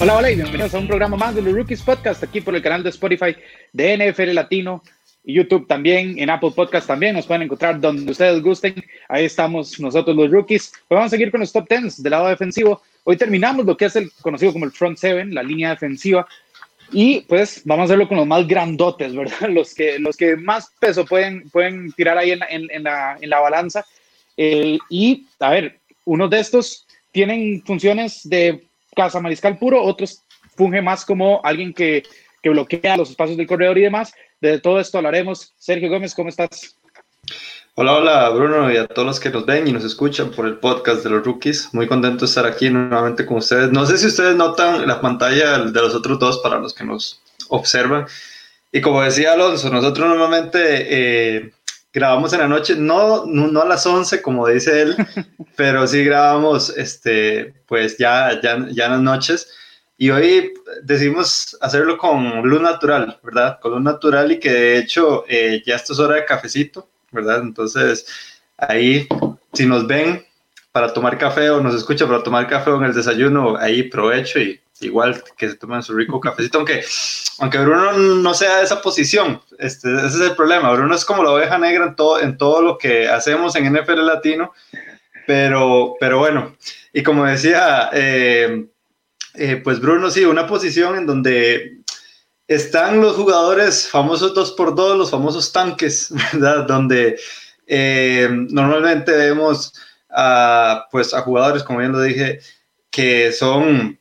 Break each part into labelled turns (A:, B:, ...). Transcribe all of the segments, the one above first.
A: Hola, hola y bienvenidos a un programa más de los Rookies Podcast aquí por el canal de Spotify de NFL Latino YouTube también, en Apple Podcast también, nos pueden encontrar donde ustedes gusten. Ahí estamos nosotros los Rookies. Pues vamos a seguir con los top 10 del lado defensivo. Hoy terminamos lo que es el conocido como el front seven, la línea defensiva. Y pues vamos a hacerlo con los más grandotes, ¿verdad? Los que, los que más peso pueden, pueden tirar ahí en la, en, la, en la balanza. y a ver, unos de estos tienen funciones de casa mariscal puro, otros funge más como alguien que, que bloquea los espacios del corredor y demás. De todo esto hablaremos. Sergio Gómez, ¿cómo estás?
B: Hola, hola Bruno y a todos los que nos ven y nos escuchan por el podcast de los rookies. Muy contento de estar aquí nuevamente con ustedes. No sé si ustedes notan la pantalla de los otros dos para los que nos observan. Y como decía Alonso, nosotros normalmente eh, grabamos en la noche, no, no, a las 11 como dice él, pero sí grabamos este, pues ya, ya, ya en las noches. Y hoy decidimos hacerlo con luz natural, ¿verdad? Con luz natural y que de hecho eh, ya esto es hora de cafecito. ¿verdad? Entonces, ahí, si nos ven para tomar café o nos escuchan para tomar café o en el desayuno, ahí provecho y igual que se tomen su rico cafecito, aunque, aunque Bruno no sea de esa posición, este, ese es el problema, Bruno es como la oveja negra en todo, en todo lo que hacemos en NFL Latino, pero, pero bueno, y como decía, eh, eh, pues Bruno sí, una posición en donde están los jugadores famosos 2x2, los famosos tanques, ¿verdad? Donde eh, normalmente vemos a, pues, a jugadores, como bien lo dije, que son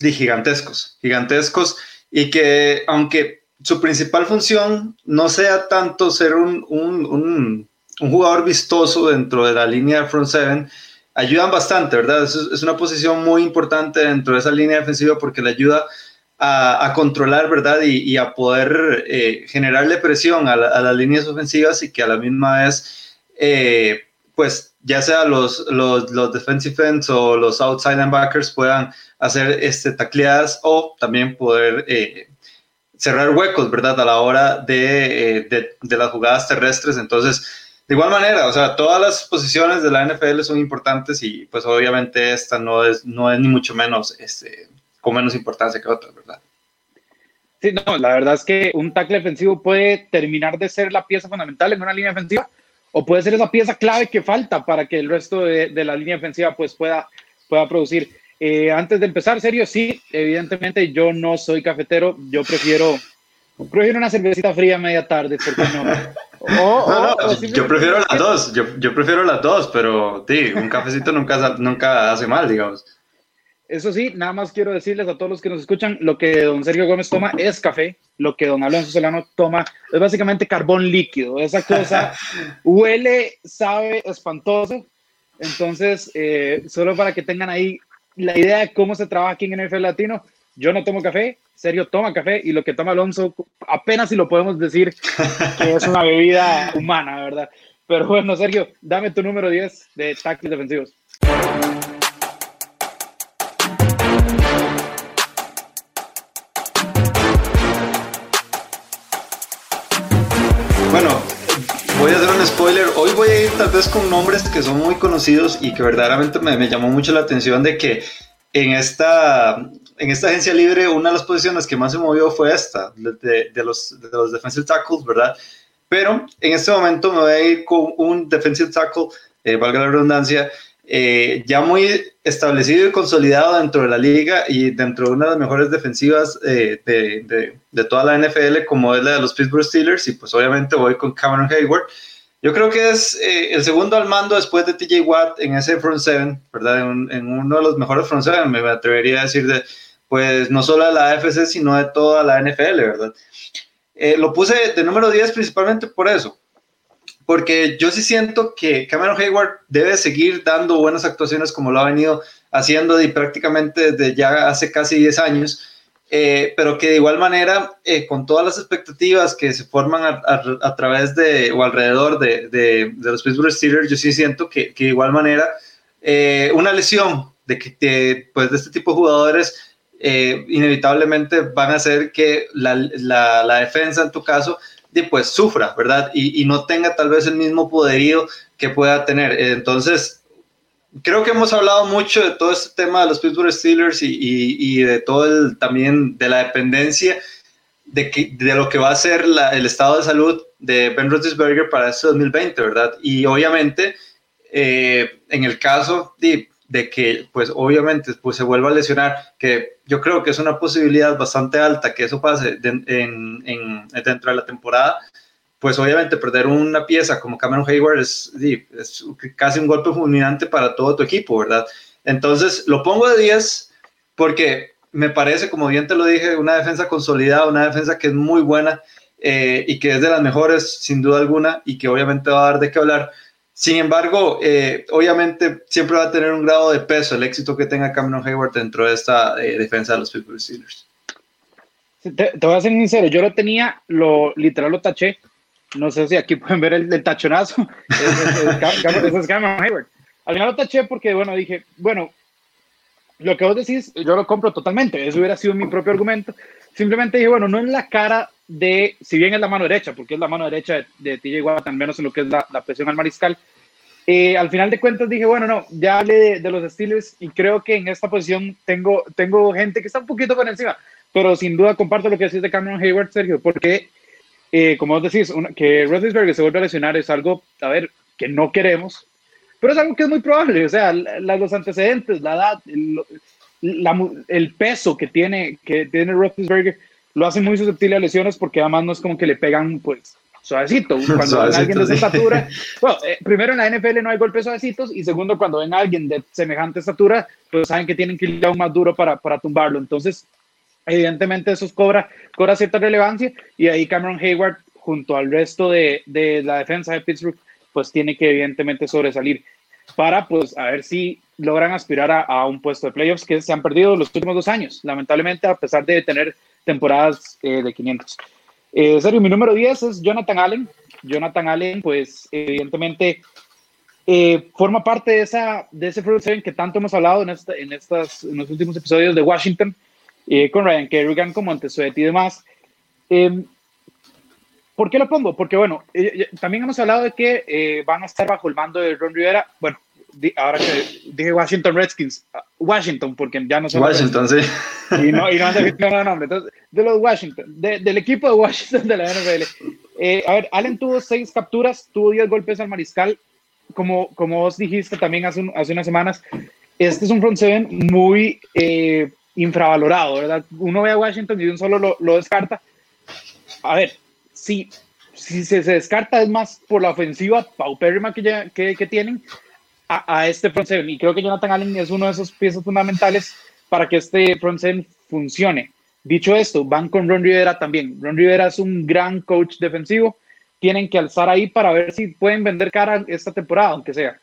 B: gigantescos, gigantescos y que aunque su principal función no sea tanto ser un, un, un, jugador vistoso dentro de la línea de front seven, ayudan bastante, ¿verdad? Es, una posición muy importante dentro de esa línea defensiva porque le ayuda a, controlar, ¿verdad? Y, a poder eh, generarle presión a, las líneas ofensivas y que a la misma vez, eh, pues ya sea los, los, los, defensive ends o los outside linebackers puedan hacer este, tacleadas o también poder eh, cerrar huecos, ¿verdad? A la hora de, de, de, las jugadas terrestres. Entonces, de igual manera, o sea, todas las posiciones de la NFL son importantes y pues obviamente esta no es, no es ni mucho menos este, con menos importancia que otras, ¿verdad?
A: Sí, no, la verdad es que un tackle defensivo puede terminar de ser la pieza fundamental en una línea defensiva o puede ser esa pieza clave que falta para que el resto de, de la línea defensiva pues pueda, pueda producir. Eh, antes de empezar, serio, sí, evidentemente yo no soy cafetero, yo prefiero, prefiero una cervecita fría a media tarde, ¿por no?
B: no, no yo prefiero las dos, yo, yo, prefiero las dos, pero sí, un cafecito nunca, nunca hace mal, digamos.
A: Eso sí, nada más quiero decirles a todos los que nos escuchan, lo que don Sergio Gómez toma es café, lo que don Alonso Solano toma es básicamente carbón líquido. Esa cosa huele, sabe espantoso. Entonces, eh, solo para que tengan ahí la idea de cómo se trabaja aquí en NFL Latino, yo no tomo café, Sergio toma café y lo que toma Alonso, apenas si lo podemos decir que es una bebida humana, ¿verdad? Pero bueno, Sergio, dame tu número 10 de tácticos defensivos.
B: spoiler. Hoy voy a ir tal vez con nombres que son muy conocidos y que verdaderamente me, me llamó mucho la atención de que en esta, en esta agencia libre una de las posiciones que más se movió fue esta, de, de los, de los defensive tackles, ¿verdad? Pero en este momento me voy a ir con un defensive tackle, eh, valga la redundancia, eh, ya muy establecido y consolidado dentro de la liga y dentro de una de las mejores defensivas eh, de, de, de, toda la NFL, como es la de los Pittsburgh Steelers, y pues obviamente voy con Cameron Hayward. Yo creo que es eh, el segundo al mando después de TJ Watt en ese front seven, ¿verdad? En, uno de los mejores front seven, me atrevería a decir de, pues no solo de la AFC, sino de toda la NFL, ¿verdad? Eh, lo puse de número 10 principalmente por eso, porque yo sí siento que Cameron Hayward debe seguir dando buenas actuaciones como lo ha venido haciendo y prácticamente desde ya hace casi 10 años eh, pero que de igual manera, eh, con todas las expectativas que se forman a, través de o alrededor de, de, los Pittsburgh Steelers, yo sí siento que, que de igual manera una lesión de, que, pues de este tipo de jugadores eh, inevitablemente van a hacer que la, defensa en tu caso pues sufra, ¿verdad? Y, no tenga tal vez el mismo poderío que pueda tener. Entonces, creo que hemos hablado mucho de todo este tema de los Pittsburgh Steelers y, de todo también de la dependencia de, de lo que va a ser el estado de salud de Ben Roethlisberger para este 2020, ¿verdad? Y obviamente, eh, en el caso de, de, que, pues obviamente, pues se vuelva a lesionar, que yo creo que es una posibilidad bastante alta que eso pase en, en, dentro de la temporada, pues obviamente perder una pieza como Cameron Hayward es, es, casi un golpe fulminante para todo tu equipo, ¿verdad? Entonces, lo pongo de 10 porque me parece, como bien te lo dije, una defensa consolidada, una defensa que es muy buena eh, y que es de las mejores, sin duda alguna, y que obviamente va a dar de qué hablar. Sin embargo, eh, obviamente siempre va a tener un grado de peso el éxito que tenga Cameron Hayward dentro de esta eh, defensa de los Pittsburgh Steelers.
A: Te, voy a ser sincero, yo lo tenía, lo literal lo taché. No sé si aquí pueden ver el, tachonazo. es, Cameron Hayward. Al final lo taché porque, bueno, dije, bueno, lo que vos decís, yo lo compro totalmente. Eso hubiera sido mi propio argumento. Simplemente dije, bueno, no en la cara de, si bien es la mano derecha, porque es la mano derecha de, de TJ Watt, al menos en lo que es la, presión al mariscal. Eh, al final de cuentas dije, bueno, no, ya hablé de, los Steelers y creo que en esta posición tengo, tengo gente que está un poquito por encima, pero sin duda comparto lo que decís de Cameron Hayward, Sergio, porque, eh, como vos decís, que Roethlisberger se vuelva a lesionar es algo, a ver, que no queremos, pero es algo que es muy probable, o sea, los antecedentes, la edad, el, el, peso que tiene, que tiene Roethlisberger lo hace muy susceptible a lesiones porque además no es como que le pegan, pues, suavecito. Cuando ven a alguien de esa estatura, bueno, eh, primero en la NFL no hay golpes suavecitos y segundo, cuando ven a alguien de semejante estatura, pues saben que tienen que ir aún más duro para, para tumbarlo. Entonces, evidentemente eso cobra, cobra cierta relevancia y ahí Cameron Hayward junto al resto de, de la defensa de Pittsburgh pues tiene que evidentemente sobresalir para pues a ver si logran aspirar a, un puesto de playoffs que se han perdido los últimos dos años, lamentablemente a pesar de tener temporadas eh, de 500. Eh, serio, mi número 10 es Jonathan Allen. Jonathan Allen, pues evidentemente eh, forma parte de, esa, de ese front seven que tanto hemos hablado en, esta, en, estas, en los últimos episodios de Washington, eh, con Ryan Kerrigan como Montesuet y demás. Eh, ¿Por qué lo pongo? Porque, bueno, eh, eh, también hemos hablado de que eh, van a estar bajo el mando de Ron Rivera. Bueno, ahora que dije Washington Redskins, ah, Washington, porque ya no
B: son. Washington, sí.
A: Y no, y no han nombre. Entonces, de los Washington, del equipo de Washington de la NFL. a ver, Allen tuvo seis capturas, tuvo diez golpes al mariscal. Como, como vos dijiste también hace, hace unas semanas, este es un front seven muy infravalorado, ¿verdad? Uno ve a Washington y de un solo lo, lo descarta. A ver, si, si se, descarta es más por la ofensiva paupérrima que, que, que tienen a, este front seven. Y creo que Jonathan Allen es uno de esos piezas fundamentales para que este front seven funcione. Dicho esto, van con Ron Rivera también. Ron Rivera es un gran coach defensivo. Tienen que alzar ahí para ver si pueden vender cara esta temporada, aunque sea.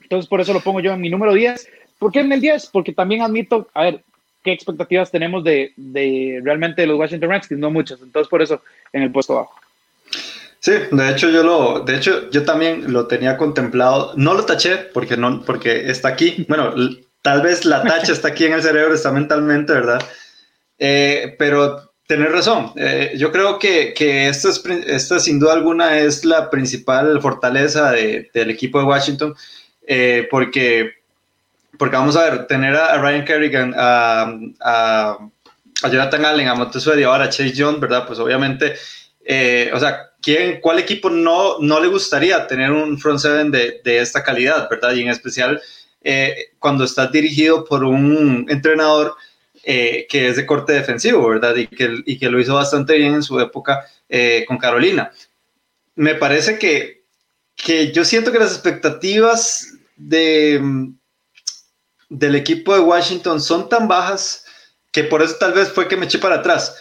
A: Entonces, por eso lo pongo yo en mi número 10. ¿Por qué en el 10? Porque también admito, a ver, qué expectativas tenemos de, de realmente los Washington Redskins, no muchas. Entonces, por eso en el puesto bajo.
B: Sí, de hecho yo lo, de hecho yo también lo tenía contemplado. No lo taché porque no, porque está aquí. Bueno, tal vez la tacha está aquí en el cerebro, está mentalmente, ¿verdad? Eh, pero tener razón. Eh, yo creo que, que esto, es, esta sin duda alguna es la principal fortaleza de, del equipo de Washington, eh, porque, porque vamos a ver, tener a, Ryan Kerrigan, a, a, a Jonathan Allen, a Montesuedi y ahora a Chase Jones, ¿verdad? Pues obviamente, o sea, ¿quién, ¿cuál equipo no, no le gustaría tener un front seven de, de esta calidad, verdad? Y en especial eh, cuando estás dirigido por un entrenador eh, que es de corte defensivo, ¿verdad? Y que, y que lo hizo bastante bien en su época eh, con Carolina. Me parece que, que yo siento que las expectativas de, del equipo de Washington son tan bajas que por eso tal vez fue que me eché para atrás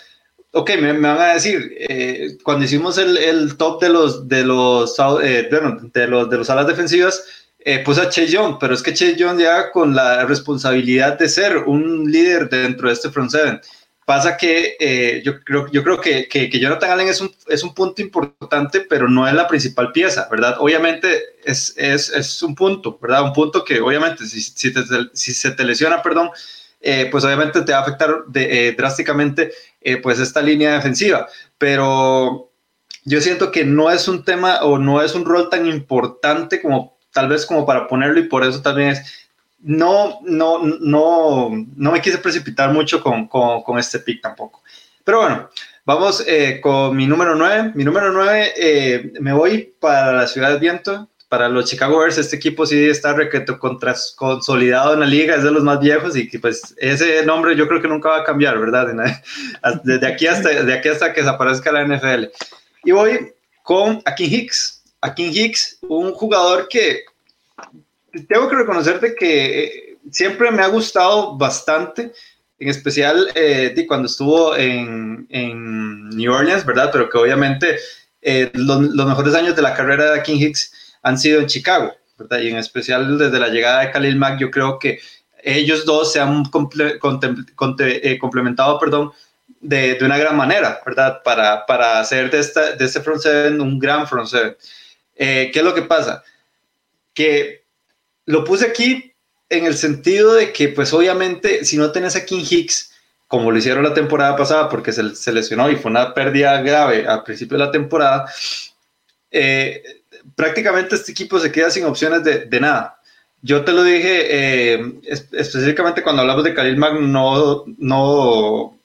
B: Ok, me, van a decir, eh, cuando hicimos el, el, top de los, de los, eh, de los, de los alas defensivas, eh, a Che Young, pero es que Che Young ya con la responsabilidad de ser un líder dentro de este front seven. Pasa que eh, yo creo, yo creo que, que, que, Jonathan Allen es un, es un punto importante, pero no es la principal pieza, ¿verdad? Obviamente es, es, es un punto, ¿verdad? Un punto que obviamente si, si, si se te lesiona, perdón, eh, pues obviamente te va a afectar de, drásticamente pues esta línea defensiva. Pero yo siento que no es un tema o no es un rol tan importante como tal vez como para ponerlo y por eso también es, no, no, no, no me quise precipitar mucho con, con, con este pick tampoco. Pero bueno, vamos eh, con mi número 9. Mi número 9, eh, me voy para la Ciudad de Viento, para los Chicago Bears. Este equipo sí está consolidado en la liga, es de los más viejos y pues ese nombre yo creo que nunca va a cambiar, ¿verdad? Desde aquí hasta, de aquí hasta que desaparezca la NFL. Y voy con Akin Hicks. Akin Hicks, un jugador que tengo que reconocerte que eh, siempre me ha gustado bastante, en especial eh, cuando estuvo en, en, New Orleans, ¿verdad? Pero que obviamente eh, los, los, mejores años de la carrera de King Hicks han sido en Chicago, ¿verdad? Y en especial desde la llegada de Khalil Mack, yo creo que ellos dos se han comple complementado, perdón, de, de, una gran manera, ¿verdad? Para, para hacer de, esta, de este front seven un gran front seven. ¿Qué es lo que pasa? Que lo puse aquí en el sentido de que, pues obviamente, si no tenés a King Hicks, como lo hicieron la temporada pasada, porque se, lesionó y fue una pérdida grave al principio de la temporada, eh, prácticamente este equipo se queda sin opciones de, nada. Yo te lo dije eh, específicamente cuando hablamos de Khalil Mack, no, no,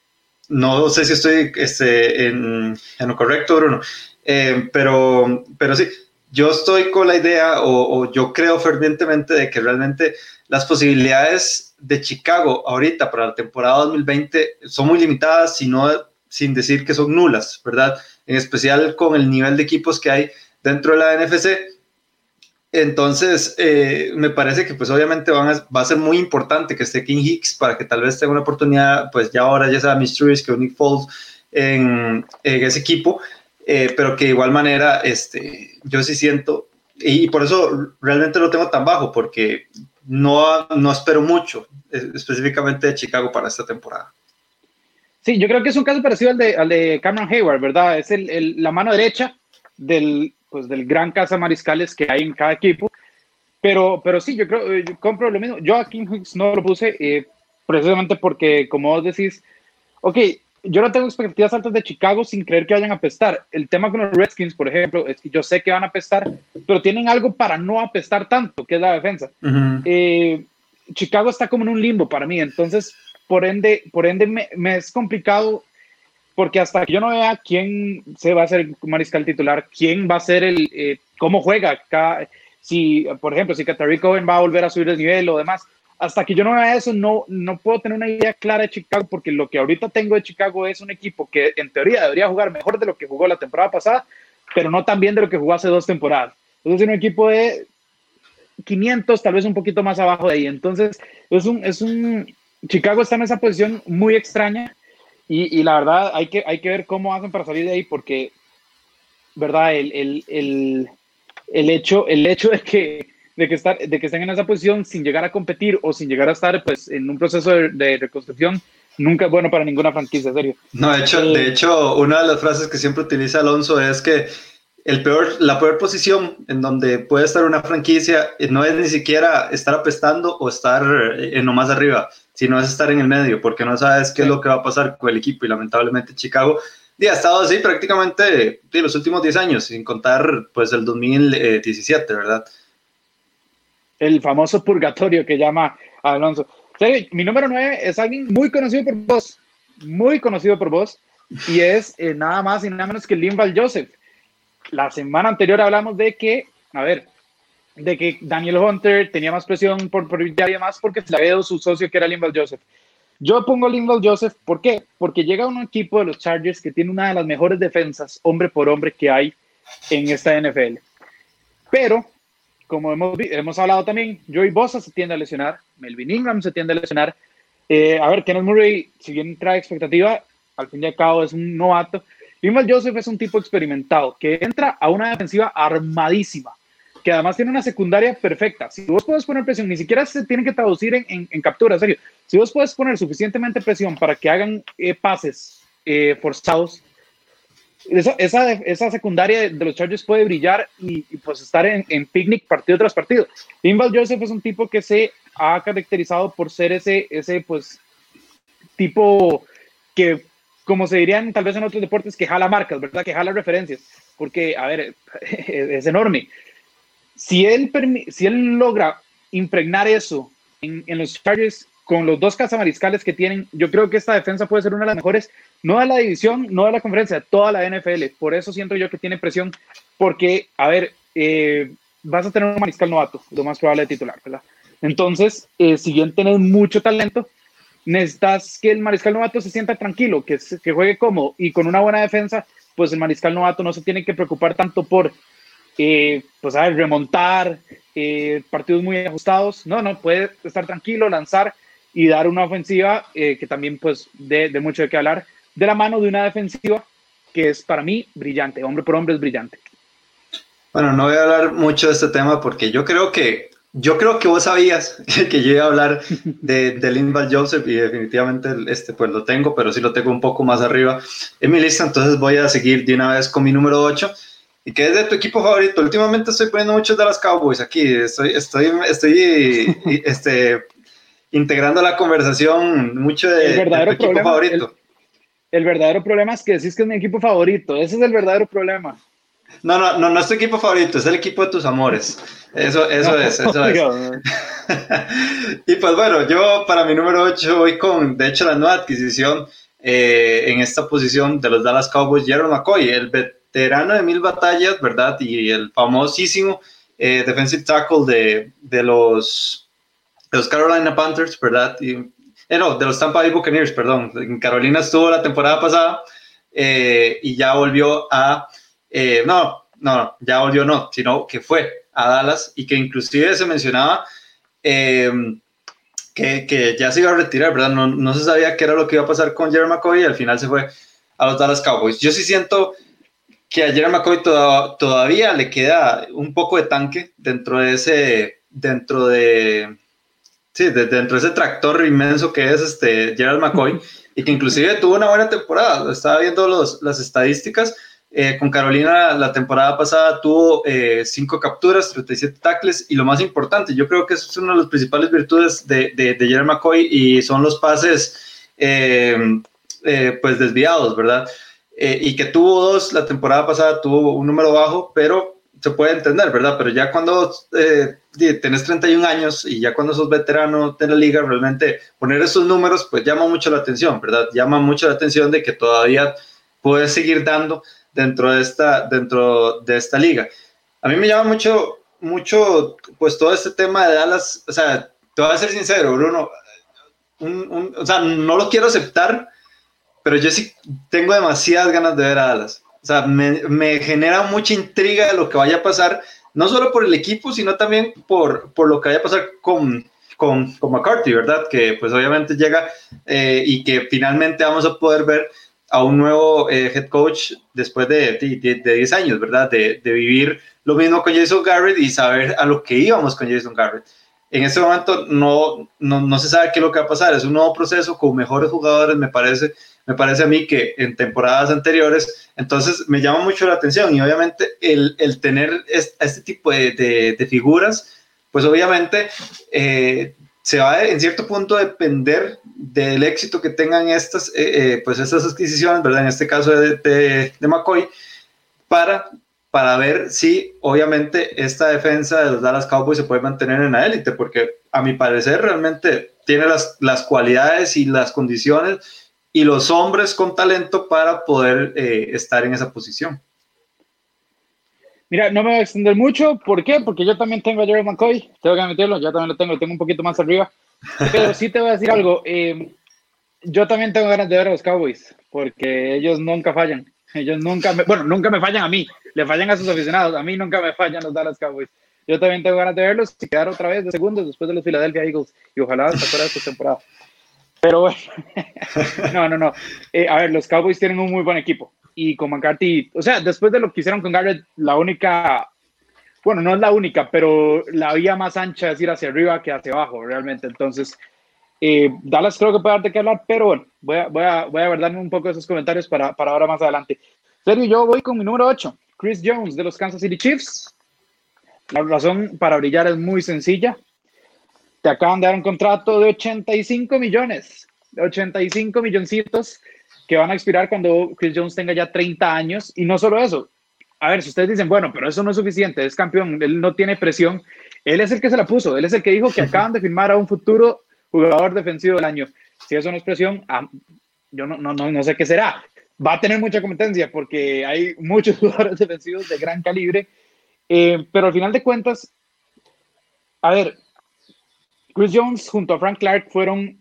B: no sé si estoy este, en, lo correcto, Bruno, eh, pero, pero sí, yo estoy con la idea o, yo creo fervientemente de que realmente las posibilidades de Chicago ahorita para la temporada 2020 son muy limitadas, sino sin decir que son nulas, ¿verdad? En especial con el nivel de equipos que hay dentro de la NFC. Entonces, eh, me parece que pues obviamente va a ser muy importante que esté King Hicks para que tal vez tenga una oportunidad, pues ya ahora ya sea Mysteries que Nick Foles en, en ese equipo, eh, pero que de igual manera este, yo sí siento, y, por eso realmente lo tengo tan bajo, porque no, no espero mucho específicamente de Chicago para esta temporada.
A: Sí, yo creo que es un caso parecido al de, al de Cameron Hayward, ¿verdad? Es el, la mano derecha del, pues, del gran casa mariscales que hay en cada equipo. Pero, pero sí, yo creo, yo compro lo mismo. Yo a King Hicks no lo puse eh, precisamente porque, como vos decís, ok, yo no tengo expectativas altas de Chicago sin creer que vayan a apestar. El tema con los Redskins, por ejemplo, es que yo sé que van a apestar, pero tienen algo para no apestar tanto, que es la defensa. Eh, Chicago está como en un limbo para mí, entonces, por ende, por ende me, es complicado porque hasta que yo no vea quién se va a ser el mariscal titular, quién va a ser el, eh, cómo juega, si, por ejemplo, si Catarico va a volver a subir el nivel o demás, hasta que yo no vea eso, no, no puedo tener una idea clara de Chicago, porque lo que ahorita tengo de Chicago es un equipo que en teoría debería jugar mejor de lo que jugó la temporada pasada, pero no tan bien de lo que jugó hace dos temporadas. Entonces, es un equipo de 500, tal vez un poquito más abajo de ahí. Entonces, es un, es un Chicago está en esa posición muy extraña y, la verdad hay que, hay que ver cómo hacen para salir de ahí, porque, ¿verdad? El, el, el, el hecho, el hecho de que de que, estar, de que estén en esa posición sin llegar a competir o sin llegar a estar pues, en un proceso de, reconstrucción, nunca es bueno para ninguna franquicia, serio.
B: No, de hecho, de eh, hecho, una de las frases que siempre utiliza Alonso es que el peor, la peor posición en donde puede estar una franquicia eh, no es ni siquiera estar apestando o estar en lo más arriba, sino es estar en el medio, porque no sabes qué es lo que va a pasar con el equipo y lamentablemente Chicago ha estado así prácticamente de los últimos 10 años, sin contar pues el 2017, ¿verdad?
A: el famoso purgatorio que llama Alonso. mi número 9 es alguien muy conocido por vos, muy conocido por vos, y es eh, nada más y nada menos que Linval Joseph. La semana anterior hablamos de que, a ver, de que Daniel Hunter tenía más presión por, por y demás porque se le había dado su socio que era Linval Joseph. Yo pongo Linval Joseph, ¿por qué? Porque llega un equipo de los Chargers que tiene una de las mejores defensas, hombre por hombre, que hay en esta NFL. Pero como hemos, hemos hablado también, Joey Bosa se tiende a lesionar, Melvin Ingram se tiende a lesionar. Eh, a ver, Kenneth Murray, si bien trae expectativa, al fin y al cabo es un novato. Linval Joseph es un tipo experimentado que entra a una defensiva armadísima, que además tiene una secundaria perfecta. Si vos puedes poner presión, ni siquiera se tiene que traducir en, en, en captura, serio. Si vos puedes poner suficientemente presión para que hagan eh, pases eh, forzados, esa, esa, esa, secundaria de, los Chargers puede brillar y, pues estar en, en, picnic partido tras partido. Linval Joseph es un tipo que se ha caracterizado por ser ese, ese pues tipo que, como se dirían tal vez en otros deportes, que jala marcas, ¿verdad? Que jala referencias, porque, a ver, es enorme. Si él, logra impregnar eso en, los Chargers con los dos cazamariscales que tienen, yo creo que esta defensa puede ser una de las mejores, no de la división, no de la conferencia, toda la NFL. Por eso siento yo que tiene presión, porque, a ver, eh, vas a tener un mariscal novato, lo más probable de titular, ¿verdad? Entonces, eh, si bien tienes mucho talento, necesitas que el mariscal novato se sienta tranquilo, que, que juegue cómodo y con una buena defensa, pues el mariscal novato no se tiene que preocupar tanto por, eh, pues, a ver, remontar eh, partidos muy ajustados. No, no, puede estar tranquilo, lanzar y dar una ofensiva eh, que también, pues, de, de mucho de qué hablar, de la mano de una defensiva que es para mí brillante, hombre por hombre es brillante.
B: Bueno, no voy a hablar mucho de este tema porque yo creo que yo creo que vos sabías que yo iba a hablar de, de Lindval Joseph y definitivamente este pues lo tengo, pero sí lo tengo un poco más arriba en mi lista, entonces voy a seguir de una vez con mi número 8 y que es de tu equipo favorito. Últimamente estoy poniendo muchos de las Cowboys aquí, estoy, estoy, estoy este, integrando la conversación mucho de,
A: tu
B: equipo favorito.
A: El, el verdadero problema es que decís que es mi equipo favorito, ese es el verdadero problema.
B: No, no, no, no es tu equipo favorito, es el equipo de tus amores. Eso, eso es, eso es. y pues bueno, yo para mi número 8 voy con, de hecho, la nueva adquisición eh, en esta posición de los Dallas Cowboys, Jerome McCoy, el veterano de mil batallas, ¿verdad? Y el famosísimo eh, defensive tackle de, de, los, los Carolina Panthers, ¿verdad? Y, eh, no, de los Tampa Bay Buccaneers, perdón. En Carolina estuvo la temporada pasada y ya volvió a eh, no, no, ya volvió no, sino que fue a Dallas y que inclusive se mencionaba eh, que, que, ya se iba a retirar, ¿verdad? No, no, se sabía qué era lo que iba a pasar con Jeremy McCoy y al final se fue a los Dallas Cowboys. Yo sí siento que a Jeremy McCoy todavía le queda un poco de tanque dentro de ese, dentro de, sí, dentro de ese tractor inmenso que es este Gerald McCoy y que inclusive tuvo una buena temporada. Estaba viendo los, las estadísticas eh, con Carolina la temporada pasada tuvo eh, cinco capturas, 37 tackles y lo más importante, yo creo que eso es una de las principales virtudes de, de, de McCoy y son los pases eh, pues desviados, ¿verdad? Y que tuvo dos, la temporada pasada tuvo un número bajo, pero se puede entender, ¿verdad? Pero ya cuando tenés 31 años y ya cuando sos veterano de la liga, realmente poner esos números pues llama mucho la atención, ¿verdad? Llama mucho la atención de que todavía puedes seguir dando dentro de esta, dentro de esta liga. A mí me llama mucho, mucho, pues todo este tema de Dallas, o sea, te voy a ser sincero, Bruno, o sea, no lo quiero aceptar, pero yo sí tengo demasiadas ganas de ver a Dallas. O sea, me, me genera mucha intriga de lo que vaya a pasar, no solo por el equipo, sino también por, por lo que vaya a pasar con, con, con McCarthy, ¿verdad? Que pues obviamente llega eh, y que finalmente vamos a poder ver a un nuevo eh, head coach después de, de, 10 años, ¿verdad? De, de, vivir lo mismo con Jason Garrett y saber a lo que íbamos con Jason Garrett. En este momento no, no, no, se sabe qué es lo que va a pasar, es un nuevo proceso con mejores jugadores, me parece, me parece a mí que en temporadas anteriores, entonces me llama mucho la atención y obviamente el, el tener este, este tipo de, de, figuras, pues obviamente eh, se va en cierto punto a depender del éxito que tengan estas, eh, eh, pues estas adquisiciones, ¿verdad? En este caso de, de, de, McCoy, para, para ver si obviamente esta defensa de los Dallas Cowboys se puede mantener en la élite, porque a mi parecer realmente tiene las, las cualidades y las condiciones y los hombres con talento para poder eh, estar en esa posición.
A: Mira, no me voy a extender mucho. ¿Por qué? Porque yo también tengo a Jerry McCoy. Tengo que admitirlo, yo también lo tengo, tengo un poquito más arriba. Pero sí te voy a decir algo. Eh, yo también tengo ganas de ver a los Cowboys, porque ellos nunca fallan. Ellos nunca, me, bueno, nunca me fallan a mí, le fallan a sus aficionados. A mí nunca me fallan los Dallas Cowboys. Yo también tengo ganas de verlos y quedar otra vez de segundos después de los Philadelphia Eagles. Y ojalá hasta fuera esta temporada. Pero bueno, no, no, no. Eh, a ver, los Cowboys tienen un muy buen equipo y con McCarthy, o sea, después de lo que hicieron con Garrett, la única, bueno, no es la única, pero la vía más ancha es ir hacia arriba que hacia abajo, realmente. Entonces, eh, Dallas creo que puede darte que hablar, pero bueno, voy a, voy a, voy a un poco esos comentarios para, para ahora más adelante. Serio, yo voy con mi número 8, Chris Jones de los Kansas City Chiefs. La razón para brillar es muy sencilla. Te acaban de dar un contrato de 85 millones 85 milloncitos que van a expirar cuando Chris Jones tenga ya 30 años. Y no solo eso. A ver, si ustedes dicen, bueno, pero eso no es suficiente, es campeón, él no tiene presión. Él es el que se la puso, él es el que dijo que acaban de firmar a un futuro jugador defensivo del año. Si eso no es presión, ah, yo no, no, no, no sé qué será. Va a tener mucha competencia porque hay muchos jugadores defensivos de gran calibre. Eh, pero al final de cuentas, a ver, Chris Jones junto a Frank Clark fueron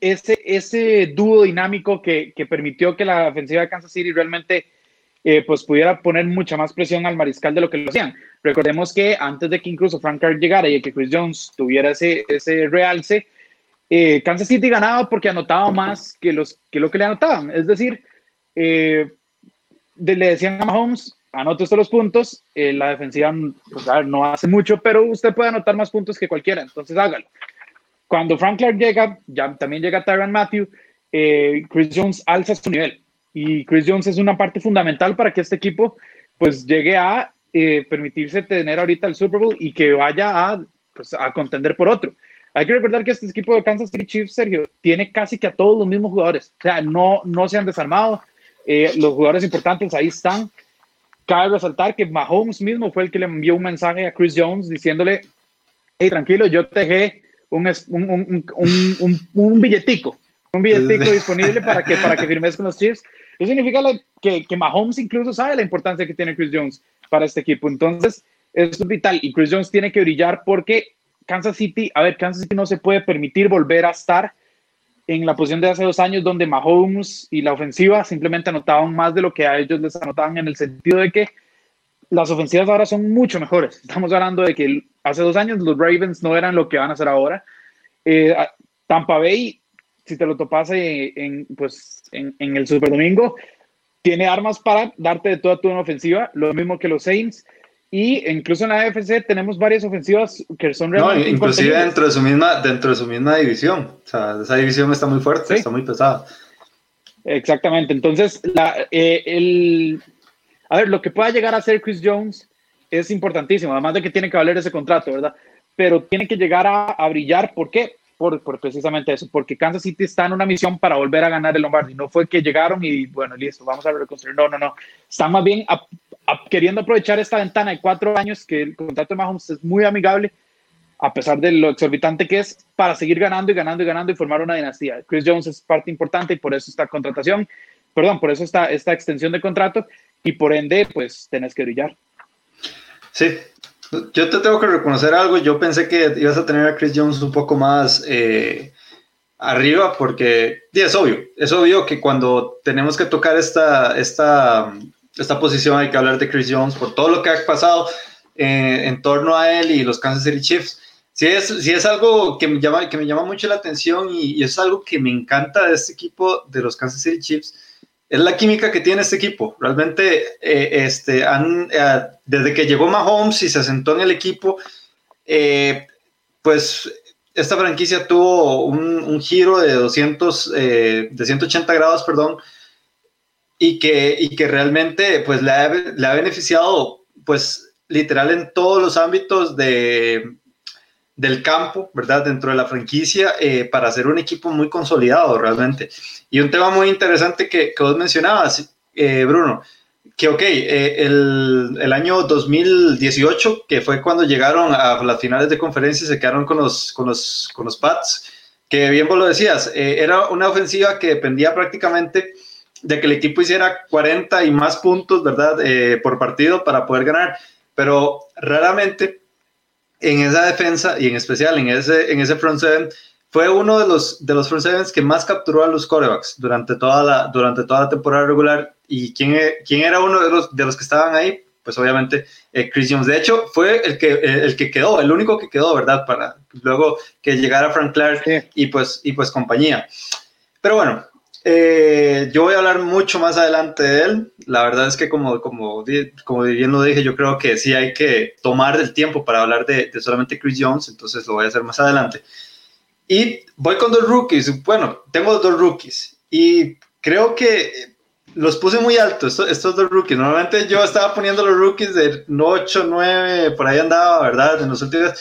A: ese, ese dúo dinámico que, que permitió que la ofensiva de Kansas City realmente eh, pues pudiera poner mucha más presión al mariscal de lo que lo hacían. Recordemos que antes de que incluso Frank Clark llegara y que Chris Jones tuviera ese, ese realce, eh, Kansas City ganaba porque anotaba más que, los, que lo que le anotaban. Es decir, eh, le decían a Mahomes, anote usted los puntos, la defensiva pues, no hace mucho, pero usted puede anotar más puntos que cualquiera, entonces hágalo. Cuando Frank Clark llega, ya también llega Tyron Matthew, Chris Jones alza su nivel y Chris Jones es una parte fundamental para que este equipo pues llegue a eh, permitirse tener ahorita el Super Bowl y que vaya a, pues, a contender por otro. Hay que recordar que este equipo de Kansas City Chiefs, Sergio, tiene casi que a todos los mismos jugadores. O sea, no, no se han desarmado. Eh, los jugadores importantes ahí están. Cabe resaltar que Mahomes mismo fue el que le envió un mensaje a Chris Jones diciéndole, hey, tranquilo, yo te dejé un, un, un, un billetico, un billetico disponible para que, para que firmes con los Chiefs. Eso significa que, que Mahomes incluso sabe la importancia que tiene Chris Jones para este equipo. Entonces, es vital y Chris Jones tiene que brillar porque Kansas City, a ver, Kansas City no se puede permitir volver a estar en la posición de hace dos años donde Mahomes y la ofensiva simplemente anotaban más de lo que a ellos les anotaban en el sentido de que las ofensivas ahora son mucho mejores. Estamos hablando de que hace dos años los Ravens no eran lo que van a ser ahora. Eh, Tampa Bay si te lo topas en, pues, en, en, el Super Domingo, tiene armas para darte de toda tu ofensiva, lo mismo que los Saints. Y incluso en la AFC tenemos varias ofensivas que son
B: realmente. No, inclusive dentro de, su misma, dentro de su misma división. O sea, esa división está muy fuerte, está muy pesada.
A: Exactamente. Entonces, la, eh, el, a ver, lo que pueda llegar a ser Chris Jones es importantísimo, además de que tiene que valer ese contrato, ¿verdad? Pero tiene que llegar a, a brillar. ¿Por qué? por, precisamente eso, porque Kansas City está en una misión para volver a ganar el Lombardi. No fue que llegaron y bueno, listo, vamos a reconstruir. No, no, no. Están más bien queriendo aprovechar esta ventana de cuatro años que el contrato de Mahomes es muy amigable, a pesar de lo exorbitante que es, para seguir ganando y ganando y ganando y formar una dinastía. Chris Jones es parte importante y por eso esta contratación, perdón, por eso está esta extensión de contrato y por ende, pues tenés que brillar.
B: Sí, yo te tengo que reconocer algo. Yo pensé que ibas a tener a Chris Jones un poco más eh, arriba porque es obvio. Es obvio que cuando tenemos que tocar esta, esta, esta posición hay que hablar de Chris Jones por todo lo que ha pasado eh, en torno a él y los Kansas City Chiefs. Sí es, sí es algo que me, llama, que me llama mucho la atención y, es algo que me encanta de este equipo de los Kansas City Chiefs es la química que tiene este equipo. Realmente, eh, este, han, eh, desde que llegó Mahomes y se sentó en el equipo, pues esta franquicia tuvo un, giro de 200, de 180 grados, perdón, y que, y que realmente pues le ha, le ha beneficiado, pues literal en todos los ámbitos de, del campo, ¿verdad? Dentro de la franquicia eh, para hacer un equipo muy consolidado realmente. Y un tema muy interesante que, que vos mencionabas, eh, Bruno, que ok, eh, el, el, año 2018, que fue cuando llegaron a las finales de conferencia, se quedaron con los, con los, con los Pats, que bien vos lo decías, era una ofensiva que dependía prácticamente de que el equipo hiciera 40 y más puntos, ¿verdad? por partido para poder ganar, pero raramente en esa defensa y en especial en ese, en ese front seven, fue uno de los, de los front sevens que más capturó a los corebacks durante toda la, durante toda la temporada regular. ¿Y quién, quién era uno de los, de los que estaban ahí? Pues obviamente eh, Chris Jones. De hecho, fue el que, el que quedó, el único que quedó, ¿verdad? Para luego que llegara Frank Clark y, pues, y pues compañía. Pero bueno, eh, yo voy a hablar mucho más adelante de él. La verdad es que como, como, como bien lo dije, yo creo que sí hay que tomar el tiempo para hablar de, solamente Chris Jones, entonces lo voy a hacer más adelante. Y voy con dos rookies. Bueno, tengo dos rookies y creo que los puse muy altos, estos, dos rookies. Normalmente yo estaba poniendo los rookies de 8, 9, por ahí andaba, ¿verdad? En, los últimos,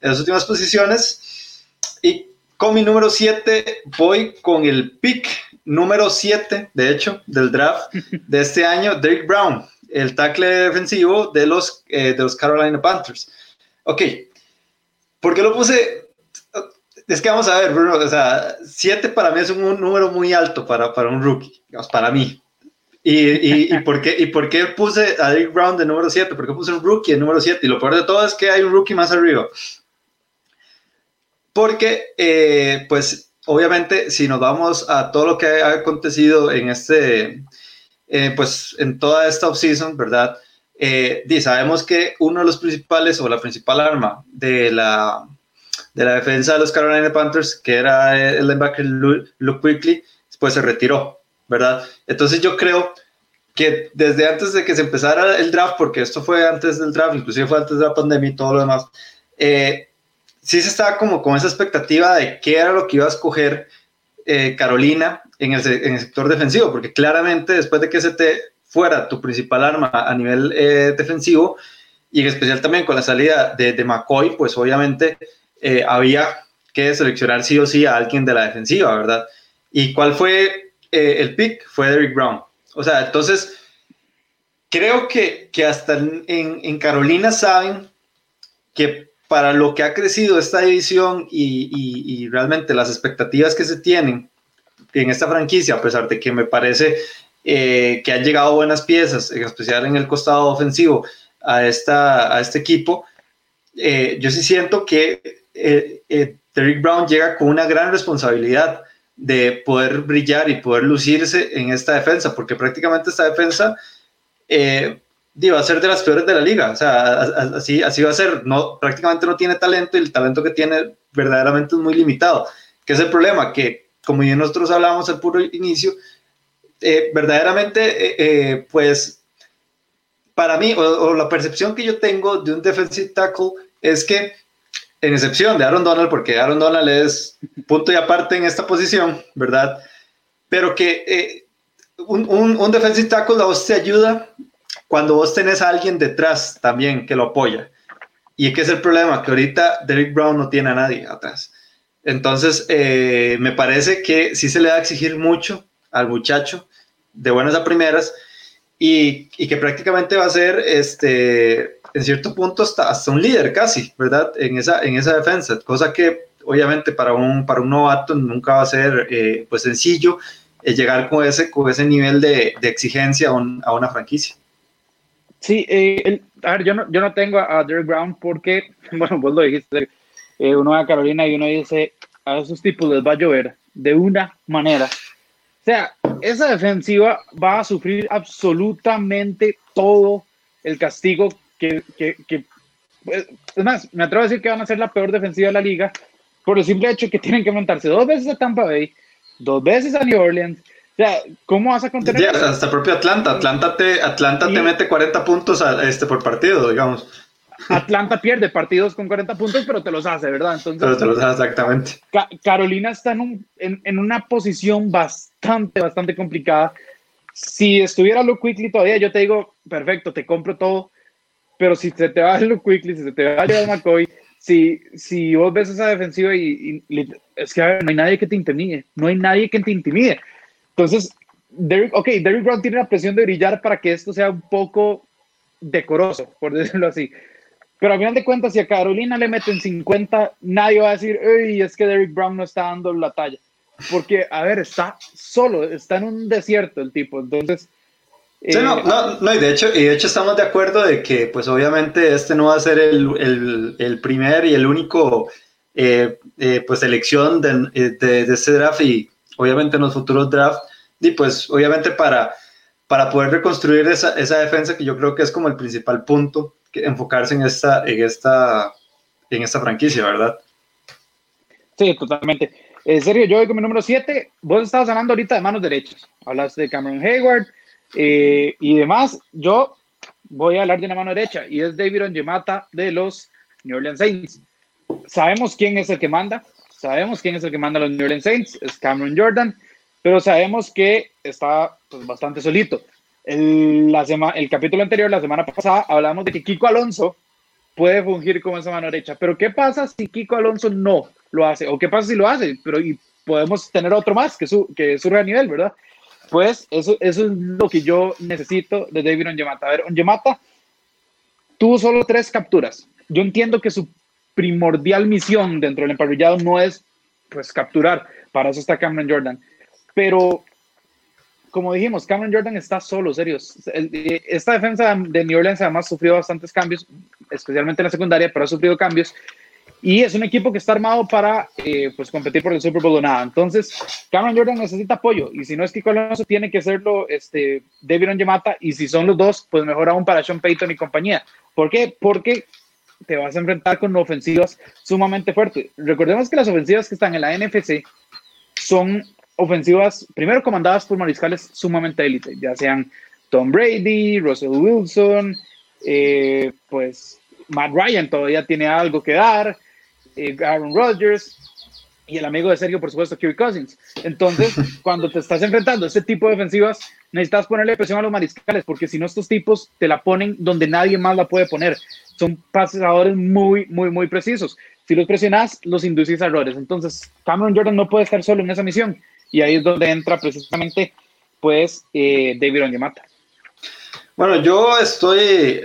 B: en las últimas posiciones. Y con mi número 7 voy con el pick número 7, de hecho, del draft de este año, Derek Brown, el tackle defensivo de los, eh, de los Carolina Panthers. Ok, ¿por qué lo puse? Es que vamos a ver, Bruno, o sea, 7 para mí es un, número muy alto para, para un rookie, para mí. ¿Y, y, por qué, ¿Y por qué puse a Derek Brown de número 7? ¿Por qué puse un rookie de número 7? Y lo peor de todo es que hay un rookie más arriba. Porque, eh, pues, obviamente, si nos vamos a todo lo que ha acontecido en este, eh, pues, en toda esta offseason, ¿verdad? Eh, sabemos que uno de los principales o la principal arma de la, de la defensa de los Carolina Panthers, que era el linebacker Luke Quickly, pues se retiró, ¿verdad? Entonces yo creo que desde antes de que se empezara el draft, porque esto fue antes del draft, inclusive fue antes de la pandemia y todo lo demás, eh, sí se estaba como con esa expectativa de qué era lo que iba a escoger eh, Carolina en el, sector defensivo, porque claramente después de que se te fuera tu principal arma a nivel eh, defensivo, y en especial también con la salida de, de McCoy, pues obviamente eh, había que seleccionar sí o sí a alguien de la defensiva, ¿verdad? ¿Y cuál fue el pick? Fue Derrick Brown. O sea, entonces, creo que, que hasta en, en Carolina saben que para lo que ha crecido esta división y, realmente las expectativas que se tienen en esta franquicia, a pesar de que me parece eh, que han llegado buenas piezas, en especial en el costado ofensivo, a, esta, a este equipo, eh, yo sí siento que eh, Derrick Brown llega con una gran responsabilidad de poder brillar y poder lucirse en esta defensa, porque prácticamente esta defensa va a ser de las peores de la liga, o sea, así, así va a ser, no, prácticamente no tiene talento y el talento que tiene verdaderamente es muy limitado, que es el problema, que como ya nosotros hablamos al puro inicio, eh, verdaderamente, eh, eh, pues, para mí, o, la percepción que yo tengo de un defensive tackle es que, en excepción de Aaron Donald, porque Aaron Donald es punto y aparte en esta posición, ¿verdad? Pero que un, un, un defensive tackle a vos te ayuda cuando vos tenés a alguien detrás también que lo apoya. ¿Y qué es el problema? Que ahorita Derek Brown no tiene a nadie atrás. Entonces, eh, me parece que sí se le va a exigir mucho al muchacho, de buenas a primeras, y, que prácticamente va a ser, este, en cierto punto, hasta, hasta, un líder casi, ¿verdad? En esa, en esa defensa, cosa que obviamente para un, para un novato nunca va a ser eh, pues sencillo eh, llegar con ese, con ese nivel de, de exigencia a, a una franquicia.
A: Sí, eh, a ver, yo no, yo no tengo a, Derek Brown porque, bueno, vos lo dijiste, eh, uno va a Carolina y uno dice, a esos tipos les va a llover de una manera. O sea, esa defensiva va a sufrir absolutamente todo el castigo que, que, que pues, es más, me atrevo a decir que van a ser la peor defensiva de la liga por el simple hecho que tienen que montarse dos veces a Tampa Bay, dos veces a New Orleans, sea, ¿cómo vas a contener?
B: hasta propio Atlanta. Atlanta te, Atlanta te mete 40 puntos a, este, por partido, digamos.
A: Atlanta pierde partidos con 40 puntos, pero te los hace, ¿verdad?
B: Entonces, pero te los hace, exactamente.
A: Carolina está en, un, en, en, una posición bastante, bastante complicada. Si estuviera Luke Quickly todavía, yo te digo, perfecto, te compro todo. Pero si se te va Luke Quickly, si se te va a McCoy, si, si vos ves esa defensiva y, es que no hay nadie que te intimide, no hay nadie que te intimide. Entonces, Derrick, ok, Derrick Brown tiene la presión de brillar para que esto sea un poco decoroso, por decirlo así. Pero a final de cuentas, si a Carolina le meten 50, nadie va a decir, uy, es que Derrick Brown no está dando la talla. Porque, a ver, está solo, está en un desierto el tipo. Entonces.
B: Sí, no, eh, no, no, y de hecho, y de hecho estamos de acuerdo de que, pues obviamente, este no va a ser el, el, el primer y el único, eh, eh, pues, elección de, de, de este draft y obviamente en los futuros drafts y pues obviamente para, para poder reconstruir esa, esa, defensa que yo creo que es como el principal punto, que enfocarse en esta, en esta, en esta franquicia, ¿verdad?
A: Sí, totalmente. En serio, yo voy con mi número 7. Vos estabas hablando ahorita de manos derechas. Hablas de Cameron Hayward eh, y demás. Yo voy a hablar de una mano derecha y es David Ongemata de los New Orleans Saints. Sabemos quién es el que manda. Sabemos quién es el que manda a los New Orleans Saints. Es Cameron Jordan pero sabemos que está pues, bastante solito. El, la el capítulo anterior, la semana pasada, hablamos de que Kiko Alonso puede fungir como esa mano derecha, pero ¿qué pasa si Kiko Alonso no? lo hace? ¿O qué pasa si lo hace? Pero y podemos tener otro más que, su, que surja a nivel, ¿verdad? Pues eso, eso es lo que yo necesito de David Onyemata. A ver, Onyemata tuvo solo tres capturas. Yo entiendo que su primordial misión dentro del emparrillado no es pues capturar, para eso está Cameron Jordan. Pero como dijimos, Cameron Jordan está solo, serios. Esta defensa de New Orleans además sufrió bastantes cambios, especialmente en la secundaria, pero ha sufrido cambios. Y es un equipo que está armado para eh, pues competir por el Super Bowl o nada. Entonces, Cameron Jordan necesita apoyo. Y si no es que Alonso, tiene que serlo este, David Onyemata. Y si son los dos, pues mejor aún para Sean Payton y compañía. ¿Por qué? Porque te vas a enfrentar con ofensivas sumamente fuertes. Recordemos que las ofensivas que están en la NFC son ofensivas, primero comandadas por mariscales sumamente élite, ya sean Tom Brady, Russell Wilson, eh, pues Matt Ryan todavía tiene algo que dar, eh, Aaron Rodgers y el amigo de Sergio, por supuesto, Kirk Cousins. Entonces, cuando te estás enfrentando a este tipo de ofensivas, necesitas ponerle presión a los mariscales, porque si no, estos tipos te la ponen donde nadie más la puede poner. Son pasadores muy, muy, muy precisos. Si los presionas, los inducís a errores. Entonces, Cameron Jordan no puede estar solo en esa misión. Y ahí es donde entra precisamente, pues, eh, David Onyemata.
B: Bueno, yo estoy eh,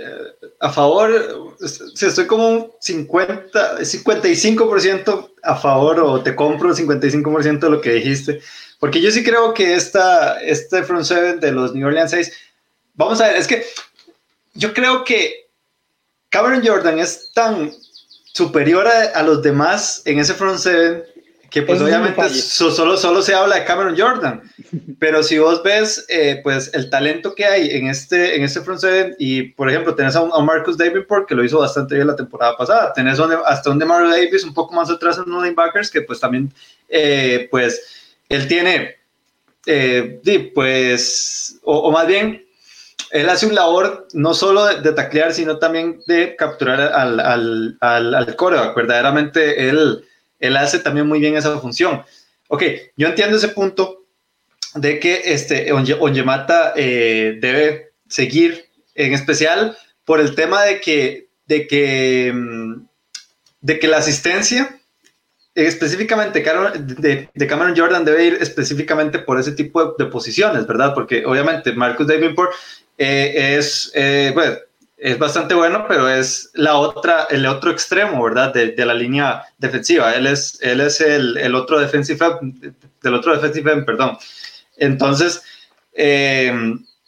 B: a favor, estoy como un 50, 55% a favor o te compro 55% de lo que dijiste, porque yo sí creo que esta, este front seven de los New Orleans 6, vamos a ver, es que yo creo que Cameron Jordan es tan superior a, a los demás en ese front seven que pues obviamente solo, solo se habla de Cameron Jordan, pero si vos ves eh, pues el talento que hay en este, en este front seven y por ejemplo tenés a, un, Marcus Davenport que lo hizo bastante bien la temporada pasada, tenés hasta un DeMario Davis un poco más atrás en los linebackers que pues también eh, pues él tiene eh, pues o, más bien él hace un labor no solo de, taclear sino también de capturar al, al, al, al verdaderamente él él hace también muy bien esa función. Ok, yo entiendo ese punto de que este Onyemata eh, debe seguir, en especial por el tema de que, de que, mm, de que la asistencia, específicamente de, de, Cameron Jordan, debe ir específicamente por ese tipo de, posiciones, ¿verdad? Porque obviamente Marcus Davenport eh, es, eh, bueno, es bastante bueno, pero es la otra, el otro extremo, ¿verdad? De, de la línea defensiva. Él es, él es el, el otro defensive, del otro defensive, perdón. Entonces, eh,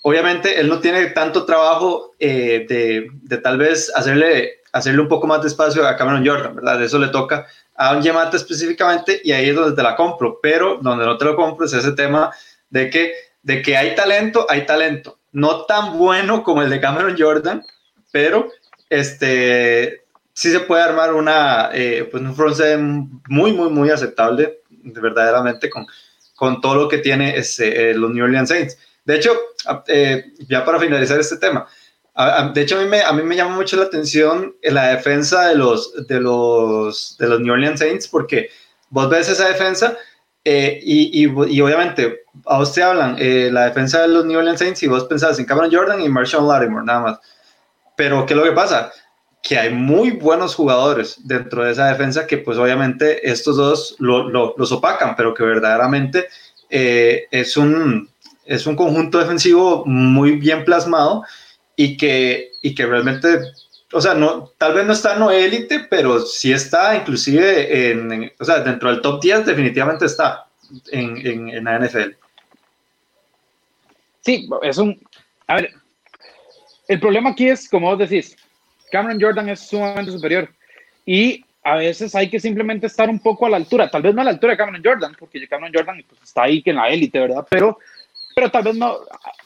B: obviamente, él no tiene tanto trabajo eh, de, de, tal vez hacerle, hacerle un poco más de espacio a Cameron Jordan, ¿verdad? Eso le toca a un Yamata específicamente y ahí es donde te la compro, pero donde no te lo compro es ese tema de que, de que hay talento, hay talento. No tan bueno como el de Cameron Jordan, pero este, sí se puede armar una, eh, pues un front muy, muy, muy aceptable, verdaderamente, con, con todo lo que tiene este, eh, los New Orleans Saints. De hecho, eh, ya para finalizar este tema, de hecho a mí, me, a mí me llama mucho la atención la defensa de los, de los, de los New Orleans Saints, porque vos ves esa defensa y, y, obviamente a vos te hablan la defensa de los New Orleans Saints y vos pensás en Cameron Jordan y Marshall Lattimore, nada más pero ¿qué es lo que pasa? Que hay muy buenos jugadores dentro de esa defensa que pues obviamente estos dos lo, los opacan, pero que verdaderamente eh, es, un, es un conjunto defensivo muy bien plasmado y que, y que realmente, o sea, no, tal vez no está no élite, pero sí está inclusive en, o sea, dentro del top 10 definitivamente está en, en, en la NFL.
A: Sí, es un, a ver, el problema aquí es, como vos decís, Cameron Jordan es sumamente superior y a veces hay que simplemente estar un poco a la altura, tal vez no a la altura de Cameron Jordan, porque Cameron Jordan pues, está ahí que en la élite, ¿verdad? Pero, pero tal vez no,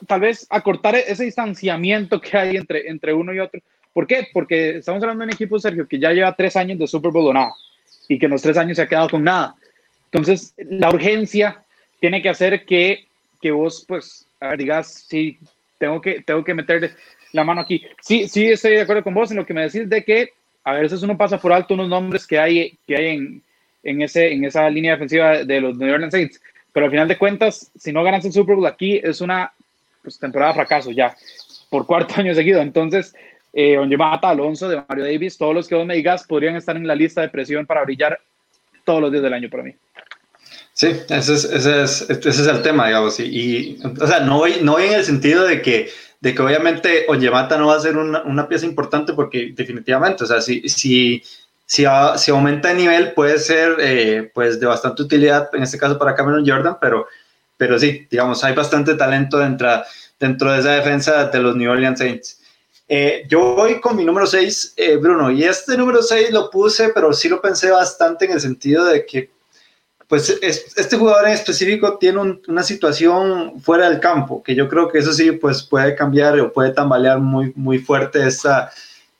A: tal vez acortar ese distanciamiento que hay entre, entre uno y otro. ¿Por qué? Porque estamos hablando de un equipo, Sergio, que ya lleva tres años de Super Bowl o nada, y que en los tres años se ha quedado con nada. Entonces, la urgencia tiene que hacer que, que vos, pues, digas, sí, tengo que, tengo que meter la mano aquí. Sí, sí, estoy de acuerdo con vos en lo que me decís de que a veces uno pasa por alto unos nombres que hay, que hay en, en, ese, en esa línea defensiva de los New Orleans Saints, pero al final de cuentas, si no ganas el Super Bowl aquí, es una pues, temporada de fracaso ya, por cuarto año seguido. Entonces, eh, Onyemata, Alonso, de Mario Davis, todos los que vos me digas podrían estar en la lista de presión para brillar todos los días del año para mí.
B: Sí, ese es, ese es, el tema, digamos. Y, y, o sea, no voy, no voy en el sentido de que, de que obviamente Onyemata no va a ser una, una pieza importante porque definitivamente, o sea, si, si, si, si aumenta de nivel puede ser eh, pues de bastante utilidad, en este caso para Cameron Jordan, pero, pero sí, digamos, hay bastante talento dentro, dentro de esa defensa de los New Orleans Saints. Eh, yo voy con mi número 6, eh, Bruno, y este número 6 lo puse, pero sí lo pensé bastante en el sentido de que pues este jugador en específico tiene una situación fuera del campo, que yo creo que eso sí, pues puede cambiar o puede tambalear muy, muy fuerte esta,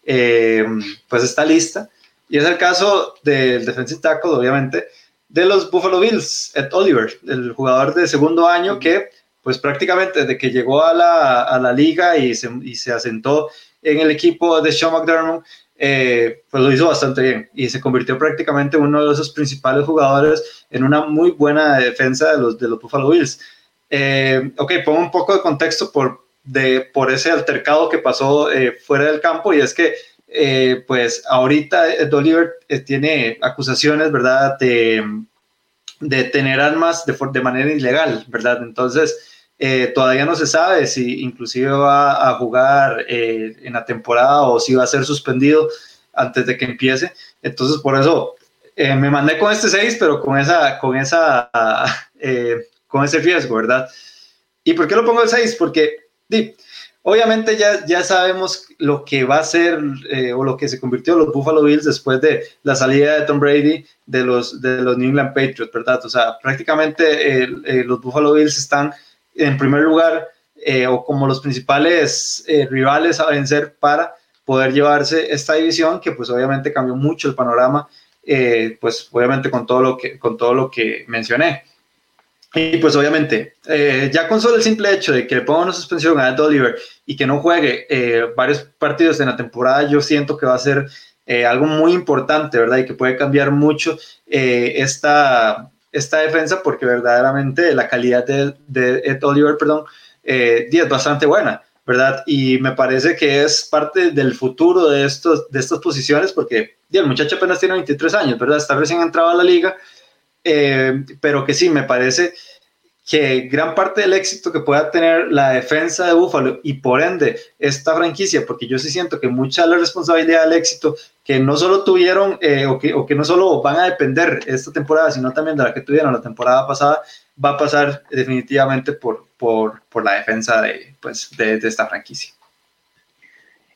B: eh, pues esta lista. Y es el caso del defensive tackle, obviamente, de los Buffalo Bills, Ed Oliver, el jugador de segundo año que, pues prácticamente desde que llegó a la, a la liga y se, y se asentó en el equipo de Sean McDermott, eh, pues lo hizo bastante bien y se convirtió prácticamente en uno de esos principales jugadores en una muy buena defensa de los, de los Buffalo Bills. Eh, ok, pongo un poco de contexto por, de, por ese altercado que pasó eh, fuera del campo y es que pues ahorita Ed Oliver tiene acusaciones, ¿verdad? De, de tener armas de, de manera ilegal, ¿verdad? Entonces, eh, todavía no se sabe si inclusive va a jugar eh, en la temporada o si va a ser suspendido antes de que empiece. Entonces, por eso eh, me mandé con este 6, pero con, esa, con, esa, con ese riesgo, ¿verdad? ¿Y por qué lo pongo el 6? Porque obviamente ya, ya sabemos lo que va a ser o lo que se convirtió los Buffalo Bills después de la salida de Tom Brady de los, de los New England Patriots, ¿verdad? O sea, prácticamente los Buffalo Bills están en primer lugar eh, o como los principales eh, rivales a vencer para poder llevarse esta división que pues obviamente cambió mucho el panorama eh, pues obviamente con todo lo que con todo lo que mencioné. Y pues obviamente ya con solo el simple hecho de que le ponga una suspensión a Ed Oliver y que no juegue varios partidos en la temporada yo siento que va a ser algo muy importante verdad y que puede cambiar mucho esta esta defensa porque verdaderamente la calidad de, de Ed Oliver, perdón, eh, es bastante buena, ¿verdad? Y me parece que es parte del futuro de, estos, de estas posiciones porque el muchacho apenas tiene 23 años, ¿verdad? Está recién entrado a la liga, eh, pero que sí, me parece que gran parte del éxito que pueda tener la defensa de Buffalo y por ende esta franquicia, porque yo sí siento que mucha de la responsabilidad del éxito que no solo tuvieron eh, o, que, o, que, no solo van a depender esta temporada, sino también de la que tuvieron la temporada pasada, va a pasar definitivamente por, por, por la defensa de, pues, de, esta franquicia.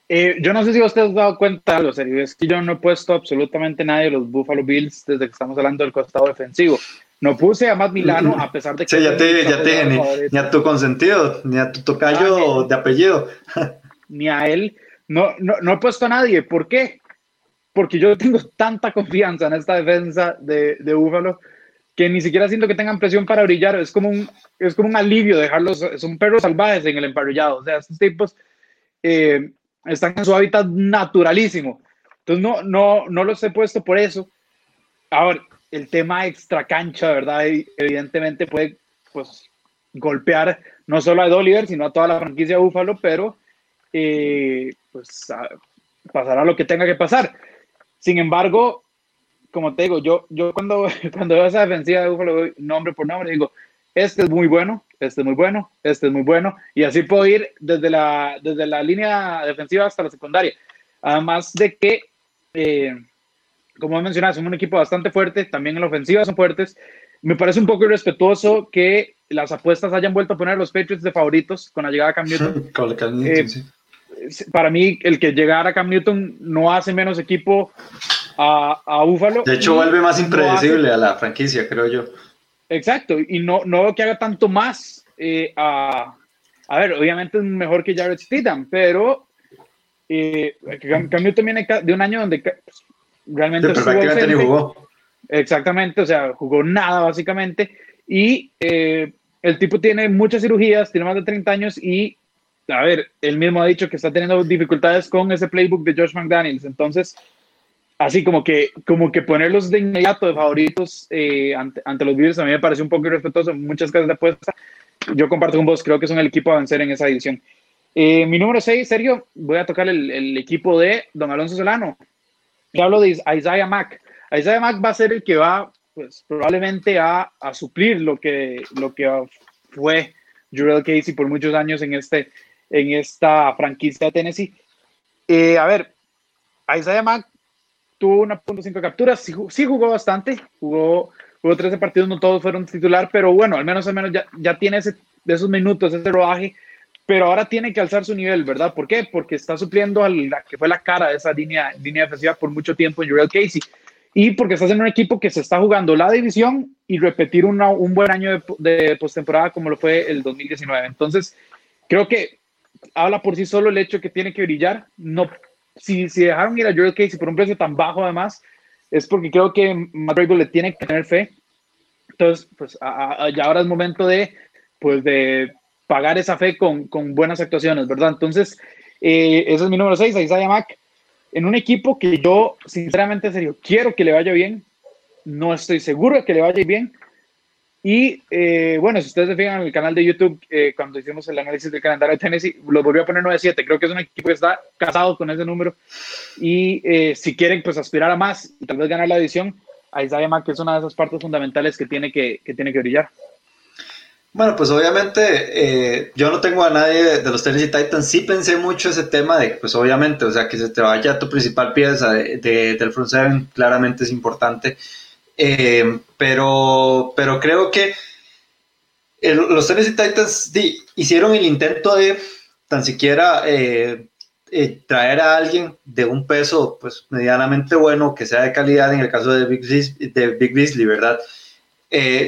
A: Eh, yo no sé si ustedes han dado cuenta, lo serio, es que yo no he puesto absolutamente nadie de los Buffalo Bills desde que estamos hablando del costado defensivo. No puse a Matt Milano a pesar de que...
B: Sí, ya te, ya te ni, ni, a tu consentido, ni a tu tocayo ah, de apellido.
A: Ni a él. No, no, no he puesto a nadie. ¿Por qué? Porque yo tengo tanta confianza en esta defensa de, de Búfalo que ni siquiera siento que tengan presión para brillar. Es como un, es como un alivio dejarlos. Son perros salvajes en el emparrillado. O sea, estos tipos eh, están en su hábitat naturalísimo. Entonces, no, no, no los he puesto por eso. Ahora, el tema extra cancha, ¿verdad? Evidentemente puede pues, golpear no solo a Ed sino a toda la franquicia de Búfalo, pero eh, pues pasará lo que tenga que pasar. Sin embargo, como te digo, yo, yo cuando, cuando veo esa defensiva de Búfalo, nombre por nombre, digo, este es muy bueno, este es muy bueno, este es muy bueno, y así puedo ir desde la, desde la línea defensiva hasta la secundaria. Además de que eh, como mencionado, son un equipo bastante fuerte, también en la ofensiva son fuertes. Me parece un poco irrespetuoso que las apuestas hayan vuelto a poner los Patriots de favoritos con la llegada de Cam Newton. Eh, para mí, el que llegara Cam Newton no hace menos equipo a, a Buffalo.
B: De hecho, vuelve más impredecible a la franquicia, creo yo.
A: Exacto, y no, no que haga tanto más eh, a... A ver, obviamente es mejor que Jared Stidham, pero eh, Cam Newton viene de un año donde realmente
B: prácticamente ni jugó.
A: Exactamente, o sea, jugó nada básicamente. Y eh, el tipo tiene muchas cirugías, tiene más de 30 años y, a ver, él mismo ha dicho que está teniendo dificultades con ese playbook de Josh McDaniels. Entonces, así como que, como que ponerlos de inmediato de favoritos eh, ante, ante, los Bills a mí me parece un poco irrespetuoso en muchas casas de apuesta. Yo comparto con vos, creo que son el equipo a vencer en esa edición. Eh, mi número 6, Sergio, voy a tocar el, el equipo de Don Alonso Solano hablo de Isaiah Mack. Isaiah Mack va a ser el que va pues probablemente a, a suplir lo que, lo que fue Jurel Casey por muchos años en, este, en esta franquicia de Tennessee. Eh, a ver, Isaiah Mack tuvo una .5 capturas, sí, sí, jugó bastante, jugó, jugó 13 partidos, no todos fueron titular, pero bueno, al menos al menos ya, ya tiene ese, de esos minutos, ese rodaje, pero ahora tiene que alzar su nivel, ¿verdad? ¿Por qué? Porque está supliendo a la que fue la cara de esa línea, línea defensiva por mucho tiempo en Jurel Casey. Y porque estás en un equipo que se está jugando la división y repetir una, un buen año de, de postemporada como lo fue el 2019. Entonces, creo que habla por sí solo el hecho que tiene que brillar. No si, si dejaron ir a Joel Casey por un precio tan bajo además, es porque creo que Matt le tiene que tener fe. Entonces, pues ya ahora es momento de, pues, de pagar esa fe con, con buenas actuaciones, ¿verdad? Entonces, eh, ese es mi número 6, Isaiah Mack, en un equipo que yo, sinceramente, serio, quiero que le vaya bien. No estoy seguro de que le vaya bien, y eh, bueno, si ustedes se fijan en el canal de YouTube, eh, cuando hicimos el análisis del calendario de Tennessee, lo volvió a poner 9-7. Creo que es un equipo que está casado con ese número. Y eh, si quieren pues aspirar a más y tal vez ganar la edición, Isaiah Mack es una de esas partes fundamentales que tiene que, que tiene que brillar.
B: Bueno, pues obviamente yo no tengo a nadie de los Tennessee Titans. Sí pensé mucho ese tema de, pues obviamente, o sea, que se te vaya tu principal pieza de, del front seven, claramente es importante. Eh, pero, pero creo que los Tennessee Titans hicieron el intento de tan siquiera eh, eh, traer a alguien de un peso pues medianamente bueno, que sea de calidad en el caso de Big, de Big Beasley, ¿verdad?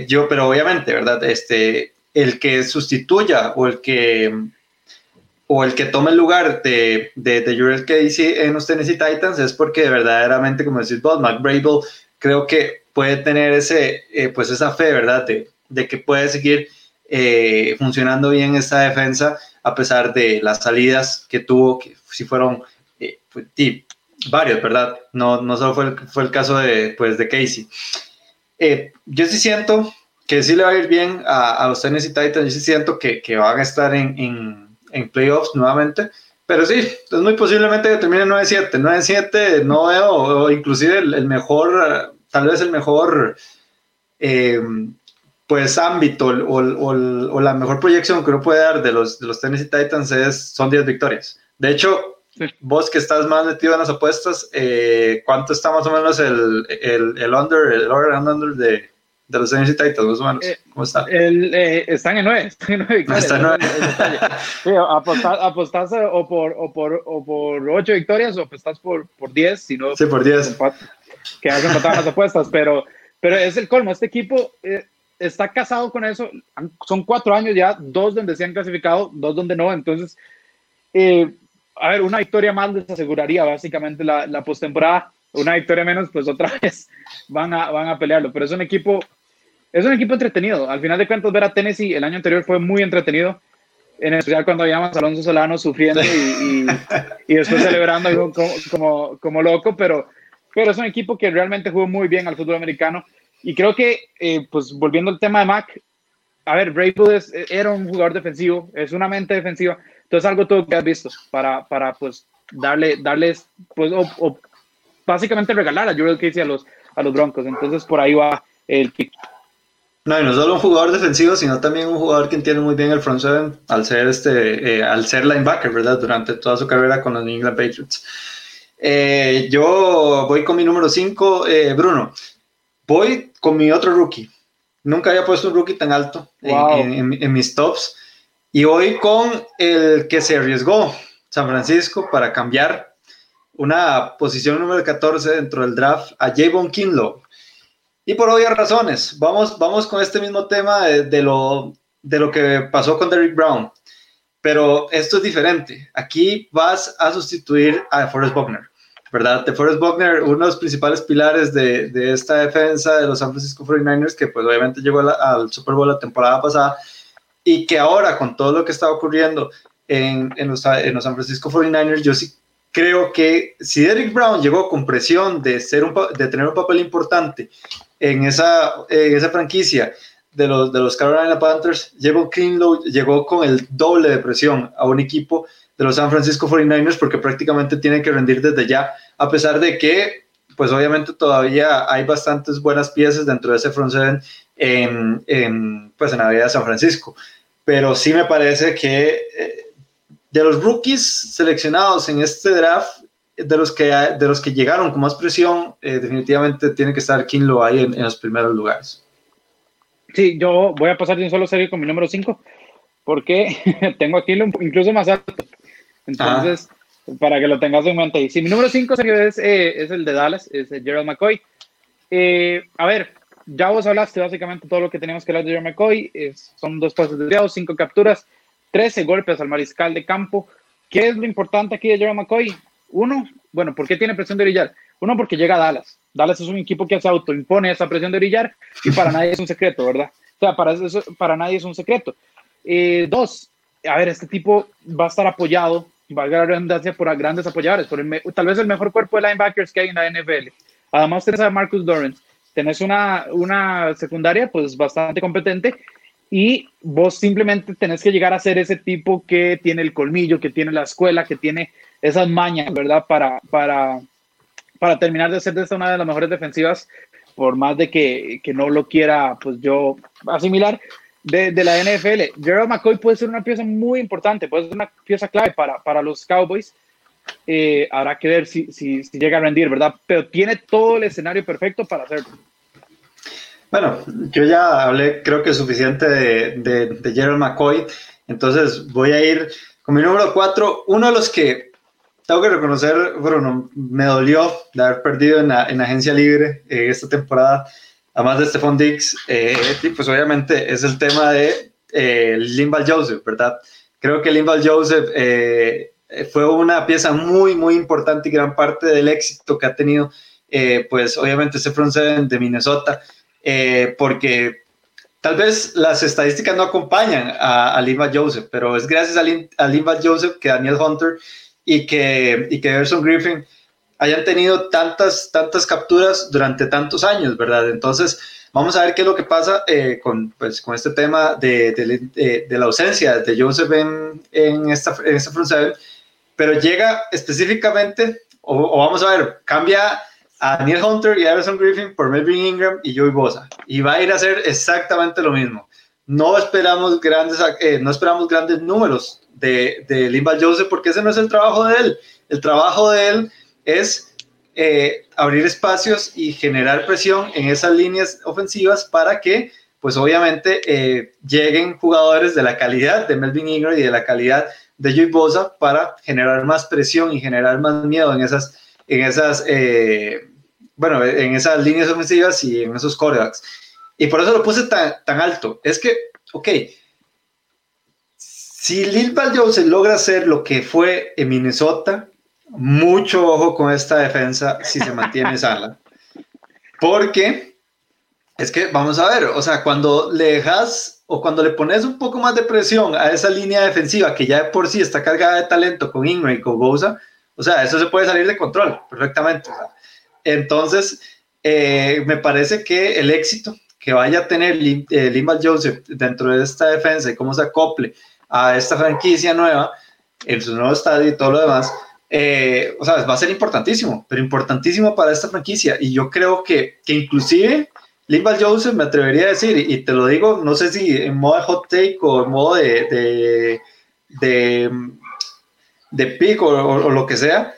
B: yo, pero obviamente, ¿verdad? Este, el que sustituya o el que o el que tome el lugar de, de, de Jurel Casey en los Tennessee Titans es porque verdaderamente, como decís vos, Mac creo que puede tener ese, eh, pues esa fe, ¿verdad? De, que puede seguir eh, funcionando bien esta defensa a pesar de las salidas que tuvo, que si fueron eh, pues, varios, ¿verdad? No, no solo fue el, fue el caso de, pues, de Casey. yo sí siento que sí le va a ir bien a, a los Tennessee Titans, yo sí siento que, que van a estar en, en, en playoffs nuevamente, pero sí, es muy posiblemente que termine 9-7. 9-7 no veo, o inclusive el, el, mejor tal vez el mejor eh, pues ámbito o, la mejor proyección que uno puede dar de los, de los Tennessee Titans es, son 10 victorias. De hecho, vos que estás más metido en las apuestas, eh, ¿cuánto está más o menos el, el, el under, el over and under de, de los Tennessee Titans, más o menos? Eh, ¿Cómo está?
A: El, están en 9, están en 9 victorias. Está en 9. sí, apostás, o, por, o, por, o por 8 victorias o apostás por, por 10, si no...
B: Sí, por 10
A: que hacen las apuestas, pero, pero es el colmo. Este equipo eh, está casado con eso. Son cuatro años ya, dos donde se han clasificado, dos donde no. Entonces, eh, a ver, una victoria más les aseguraría básicamente la, la postemporada. Una victoria menos, pues otra vez van a, van a pelearlo. Pero es un equipo, es un equipo entretenido. Al final de cuentas, ver a Tennessee el año anterior fue muy entretenido en especial cuando veíamos a Alonso Solano sufriendo y, y, después celebrando como, como, como, loco, pero pero es un equipo que realmente jugó muy bien al fútbol americano. Y creo que, eh, pues volviendo al tema de Mac, a ver, Braywood era un jugador defensivo, es una mente defensiva, entonces algo todo que has visto para, para pues darle, darles, pues, o, básicamente regalar a Jurel Casey a los, a los Broncos. Entonces por ahí va el pick.
B: No, y no solo un jugador defensivo, sino también un jugador que entiende muy bien el front seven al ser este, eh, al ser linebacker, ¿verdad? Durante toda su carrera con los New England Patriots. Eh, yo voy con mi número 5, eh, Bruno. Voy con mi otro rookie. Nunca había puesto un rookie tan alto en, mis tops. Y voy con el que se arriesgó, San Francisco, para cambiar una posición número 14 dentro del draft a Javon Kinlow. Y por obvias razones, vamos, vamos con este mismo tema de, lo, de lo que pasó con Derrick Brown. Pero esto es diferente. Aquí vas a sustituir a Forrest Buckner. ¿verdad? De Forrest Buckner, uno de los principales pilares de, de, esta defensa de los San Francisco 49ers, que pues obviamente llegó al Super Bowl la temporada pasada, y que ahora con todo lo que está ocurriendo en, en, los, en los San Francisco 49ers, yo sí creo que si Derrick Brown llegó con presión de, ser un, de tener un papel importante en esa, esa franquicia de los, de los Carolina Panthers, llegó Kinlow, llegó con el doble de presión a un equipo de los San Francisco 49ers porque prácticamente tienen que rendir desde ya, a pesar de que pues obviamente todavía hay bastantes buenas piezas dentro de ese front seven en, en pues en la vida de San Francisco. Pero sí me parece que eh, de los rookies seleccionados en este draft, de los que, de los que llegaron con más presión, eh, definitivamente tiene que estar Kinlo ahí en, los primeros lugares.
A: Sí, yo voy a pasar de un solo serie con mi número 5, porque tengo a Kinlo incluso más alto. Entonces, para que lo tengas en mente. Y si mi número 5 es, eh, es el de Dallas, es Gerald McCoy. Eh, a ver, ya vos hablaste básicamente todo lo que teníamos que hablar de Gerald McCoy. son dos pases desviados, cinco capturas, 13 golpes al mariscal de campo. ¿Qué es lo importante aquí de Gerald McCoy? Uno, bueno, ¿por qué tiene presión de brillar? Uno, porque llega a Dallas. Dallas es un equipo que se autoimpone esa presión de brillar y para nadie es un secreto, ¿verdad? O sea, para, para nadie es un secreto. Eh, dos, a ver, este tipo va a estar apoyado, valga la redundancia, por grandes apoyadores, por tal vez el mejor cuerpo de linebackers que hay en la NFL. Además, tenés a Marcus Dorrance, tenés una, una secundaria pues bastante competente y vos simplemente tenés que llegar a ser ese tipo que tiene el colmillo, que tiene la escuela, que tiene esas mañas, ¿verdad? Para, para, para terminar de ser de esta una de las mejores defensivas, por más de que, que no lo quiera, pues yo asimilar, de, de, la NFL. Gerald McCoy puede ser una pieza muy importante, puede ser una pieza clave para, para los Cowboys. Eh, habrá que ver si, si, si, llega a rendir, ¿verdad? Pero tiene todo el escenario perfecto para hacerlo.
B: Bueno, yo ya hablé, creo que suficiente de, de, Gerald McCoy, entonces voy a ir con mi número 4, uno de los que tengo que reconocer, bueno, me dolió de haber perdido en la, en agencia libre eh, esta temporada, además de Stephon Diggs, eh, pues obviamente es el tema de eh, Limbal Joseph, ¿verdad? Creo que Limbal Joseph eh, fue una pieza muy, muy importante y gran parte del éxito que ha tenido, pues obviamente ese front seven de Minnesota, porque tal vez las estadísticas no acompañan a, a Limbal Joseph, pero es gracias a, a Limbal Joseph que Daniel Hunter y que, y que Everson Griffin hayan tenido tantas, tantas capturas durante tantos años, ¿verdad? Entonces, vamos a ver qué es lo que pasa eh, con, pues, con este tema de, de, de, la ausencia de Joseph en, en esta, en esta front seven, pero llega específicamente, o, vamos a ver, cambia a Neil Hunter y a Everson Griffin por Melvin Ingram y Joey Bosa, y va a ir a hacer exactamente lo mismo. No esperamos grandes, eh, no esperamos grandes números de, de Limbal Joseph, porque ese no es el trabajo de él. El trabajo de él es eh, abrir espacios y generar presión en esas líneas ofensivas para que, pues obviamente, eh, lleguen jugadores de la calidad de Melvin Ingram y de la calidad de Joey Bosa para generar más presión y generar más miedo en esas, en esas, bueno, en esas líneas ofensivas y en esos corebacks. Y por eso lo puse tan, tan alto. Es que, ok, si Lil Joseph logra hacer lo que fue en Minnesota, mucho ojo con esta defensa si se mantiene sana. Porque es que vamos a ver, o sea, cuando le dejas o cuando le pones un poco más de presión a esa línea defensiva que ya de por sí está cargada de talento con Ingram y con Bosa, o sea, eso se puede salir de control perfectamente. entonces, eh, me parece que el éxito que vaya a tener eh, Joseph dentro de esta defensa y cómo se acople a esta franquicia nueva, en su nuevo estadio y todo lo demás, eh, o sea, va a ser importantísimo, pero importantísimo para esta franquicia. Y yo creo que, que inclusive Limbal Joseph me atrevería a decir, y te lo digo, no sé si en modo de hot take o en modo de, de, de, de pick o, o, lo que sea,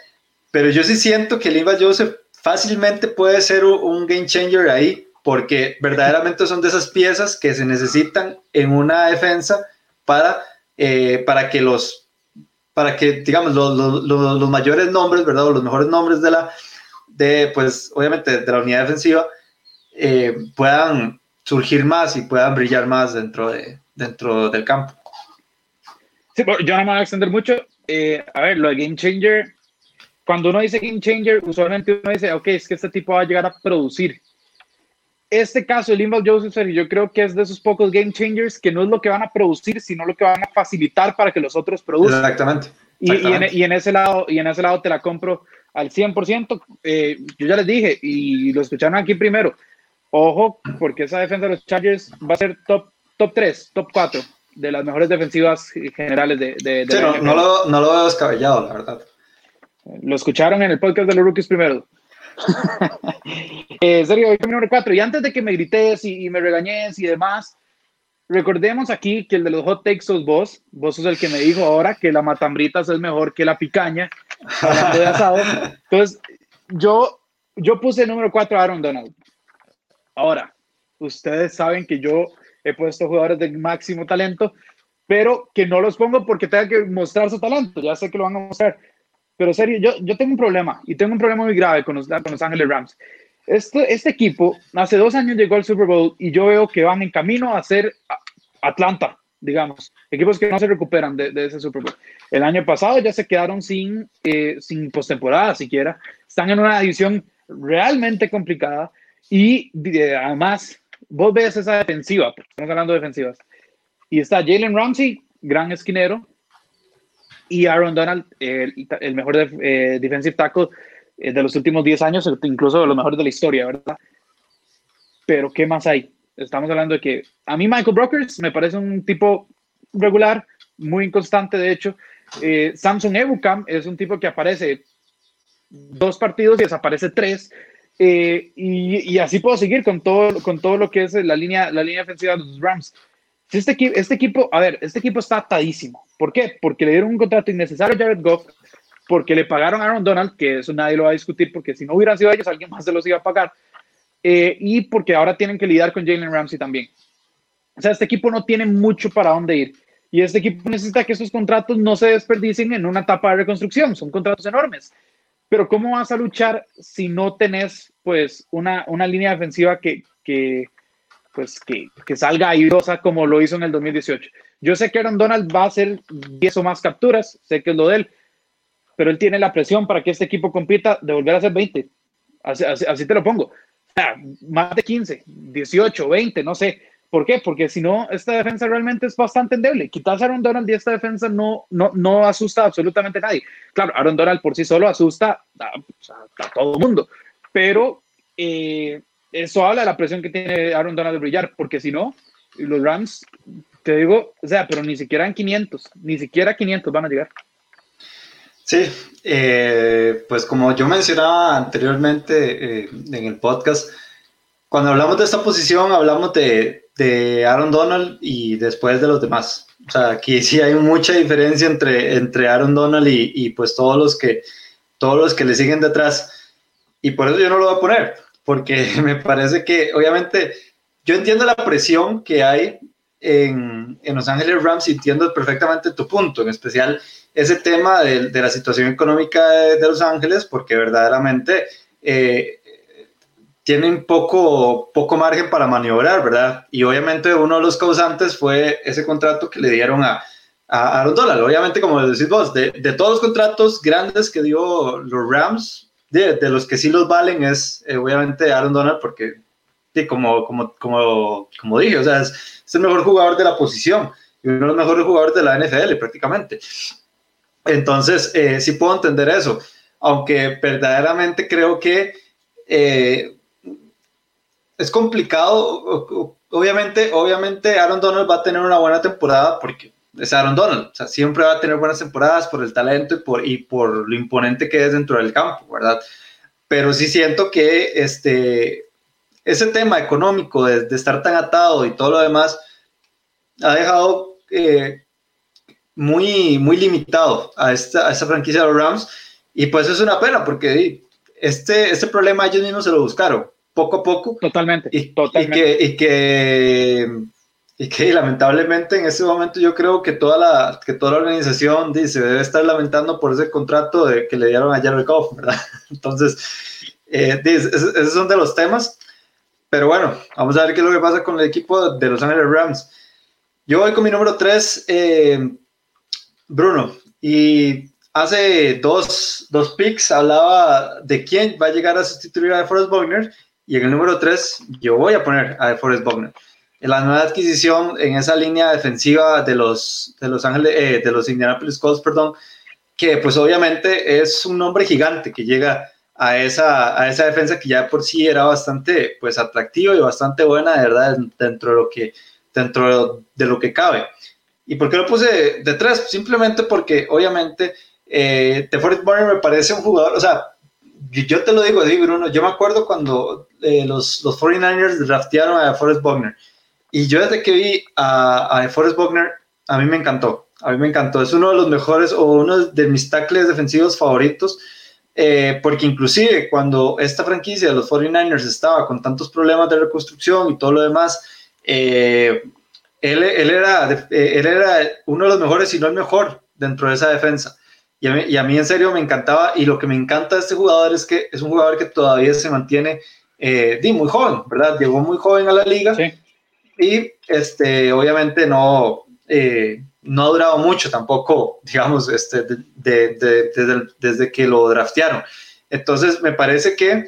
B: pero yo sí siento que Limbal Joseph fácilmente puede ser un game changer ahí, porque verdaderamente son de esas piezas que se necesitan en una defensa para eh, para que los, para que, digamos, los, los, los, mayores nombres, ¿verdad? O los mejores nombres de la, de, pues, obviamente, de la unidad defensiva, eh, puedan surgir más y puedan brillar más dentro, de, dentro del campo.
A: Sí, yo no me voy a extender mucho. Eh, a ver, lo de Game Changer, cuando uno dice Game Changer, usualmente uno dice, ok, es que este tipo va a llegar a producir este caso, el Inval Joseph, yo creo que es de esos pocos game changers que no es lo que van a producir, sino lo que van a facilitar para que los otros produzcan.
B: Exactamente.
A: Y, y, en, ese lado, y en ese lado te la compro al 100%. Eh, yo ya les dije, y lo escucharon aquí primero, ojo, porque esa defensa de los Chargers va a ser top, top 3, top 4 de las mejores defensivas generales de... de,
B: sí, no, lo, no lo veo descabellado, la verdad.
A: Lo escucharon en el podcast de los rookies primero. eh, serio, hoy número 4. Y antes de que me grites y, me regañes y demás, recordemos aquí que el de los hot takes sos vos. Vos sos el que me dijo ahora que la matambritas es mejor que la picaña. de asado. Entonces, yo, yo puse el número 4 a Aaron Donald. Ahora, ustedes saben que yo he puesto jugadores de máximo talento, pero que no los pongo porque tenga que mostrar su talento. Ya sé que lo van a mostrar. Pero serio, yo, yo tengo un problema y tengo un problema muy grave con los, con los Ángeles Rams. Este, este equipo hace dos años llegó al Super Bowl y yo veo que van en camino a ser Atlanta, digamos, equipos que no se recuperan de, de ese Super Bowl. El año pasado ya se quedaron sin, eh, sin postemporada siquiera. Están en una división realmente complicada y eh, además vos ves esa defensiva, estamos hablando de defensivas, y está Jalen Ramsey, gran esquinero, y Aaron Donald, el, el mejor eh, defensive tackle eh, de los últimos 10 años, incluso de los mejores de la historia, ¿verdad? Pero ¿qué más hay? Estamos hablando de que a mí Michael Brokers me parece un tipo regular, muy inconstante, de hecho. Eh, Samson Ebukam es un tipo que aparece dos partidos y desaparece tres. Eh, y, y, así puedo seguir con todo, con todo lo que es la línea, la línea defensiva de los Rams. Este, este equipo, a ver, este equipo está atadísimo. ¿Por qué? Porque le dieron un contrato innecesario a Jared Goff, porque le pagaron a Aaron Donald, que eso nadie lo va a discutir, porque si no hubieran sido ellos, alguien más se los iba a pagar. Eh, y porque ahora tienen que lidiar con Jalen Ramsey también. O sea, este equipo no tiene mucho para dónde ir. Y este equipo necesita que esos contratos no se desperdicien en una etapa de reconstrucción. Son contratos enormes. Pero ¿cómo vas a luchar si no tenés pues una, una línea defensiva que, que, pues que, que salga airosa como lo hizo en el 2018. Yo sé que Aaron Donald va a hacer 10 o más capturas, sé que es lo de él, pero él tiene la presión para que este equipo compita de volver a hacer 20. Así, así, te lo pongo. más de 15, 18, 20, no sé. ¿Por qué? Porque si no, esta defensa realmente es bastante endeble. Quitas a Aaron Donald y esta defensa no, no, no asusta absolutamente a nadie. Claro, Aaron Donald por sí solo asusta a, a todo el mundo, pero eh, eso habla de la presión que tiene Aaron Donald de brillar, porque si no, los Rams, te digo, o sea, pero ni siquiera en 500, ni siquiera 500 van a llegar.
B: Sí, eh, pues como yo mencionaba anteriormente eh, en el podcast, cuando hablamos de esta posición hablamos de, de, Aaron Donald y después de los demás. O sea, aquí sí hay mucha diferencia entre, entre Aaron Donald y, y pues todos los, que, todos los que le siguen detrás. Y por eso yo no lo voy a poner porque me parece que obviamente yo entiendo la presión que hay en, en Los Ángeles Rams y entiendo perfectamente tu punto, en especial ese tema de, de la situación económica de, Los Ángeles, porque verdaderamente eh, tienen poco, poco margen para maniobrar, ¿verdad? Y obviamente uno de los causantes fue ese contrato que le dieron a, a Aaron Donald. Obviamente, como decís vos, de, de todos los contratos grandes que dio los Rams, de, de, los que sí los valen es eh, obviamente Aaron Donald porque como, como, como, como dije, o sea, es, el mejor jugador de la posición y uno de los mejores jugadores de la NFL prácticamente. Entonces, eh, sí puedo entender eso, aunque verdaderamente creo que eh, es complicado. Obviamente, obviamente Aaron Donald va a tener una buena temporada porque es Aaron Donald. O sea, siempre va a tener buenas temporadas por el talento y por, y por lo imponente que es dentro del campo, ¿verdad? Pero sí siento que este, ese tema económico de, estar tan atado y todo lo demás ha dejado eh, muy, muy limitado a esta, a esta franquicia de los Rams. Y pues es una pena porque este, este problema ellos mismos se lo buscaron poco a poco.
A: Totalmente.
B: Y,
A: totalmente.
B: y que, y que y que lamentablemente en ese momento yo creo que toda la, que toda la organización dice, debe estar lamentando por ese contrato de, que le dieron a Jared Goff, ¿verdad? Entonces, eh, esos son de los temas. Pero bueno, vamos a ver qué es lo que pasa con el equipo de Los Angeles Rams. Yo voy con mi número 3, eh, Bruno. Y hace dos, dos picks hablaba de quién va a llegar a sustituir a Forrest Buckner. Y en el número 3 yo voy a poner a Forrest Buckner la nueva adquisición en esa línea defensiva de los, de los Ángeles, eh, de los Indianapolis Colts, perdón, que pues obviamente es un nombre gigante que llega a esa, a esa defensa que ya por sí era bastante pues atractiva y bastante buena, de verdad, dentro de lo que, dentro de lo que cabe. ¿Y por qué lo puse detrás? Simplemente porque obviamente eh, DeForest Warner me parece un jugador, o sea, yo te lo digo, Bruno, yo me acuerdo cuando eh, los, los 49ers draftearon a Forrest Buckner. Y yo desde que vi a, a Forrest Buckner, a mí me encantó. A mí me encantó. Es uno de los mejores o uno de mis tackles defensivos favoritos. Eh, porque inclusive cuando esta franquicia de los 49ers estaba con tantos problemas de reconstrucción y todo lo demás, eh, él, él, era, él era uno de los mejores, si no el mejor, dentro de esa defensa. Y a, mí, y a, mí, en serio me encantaba. Y lo que me encanta de este jugador es que es un jugador que todavía se mantiene eh, muy joven, ¿verdad? Llegó muy joven a la liga. Sí. Y este, obviamente no, eh, no ha durado mucho tampoco, digamos, este, de, de, desde, desde, que lo draftearon. Entonces, me parece que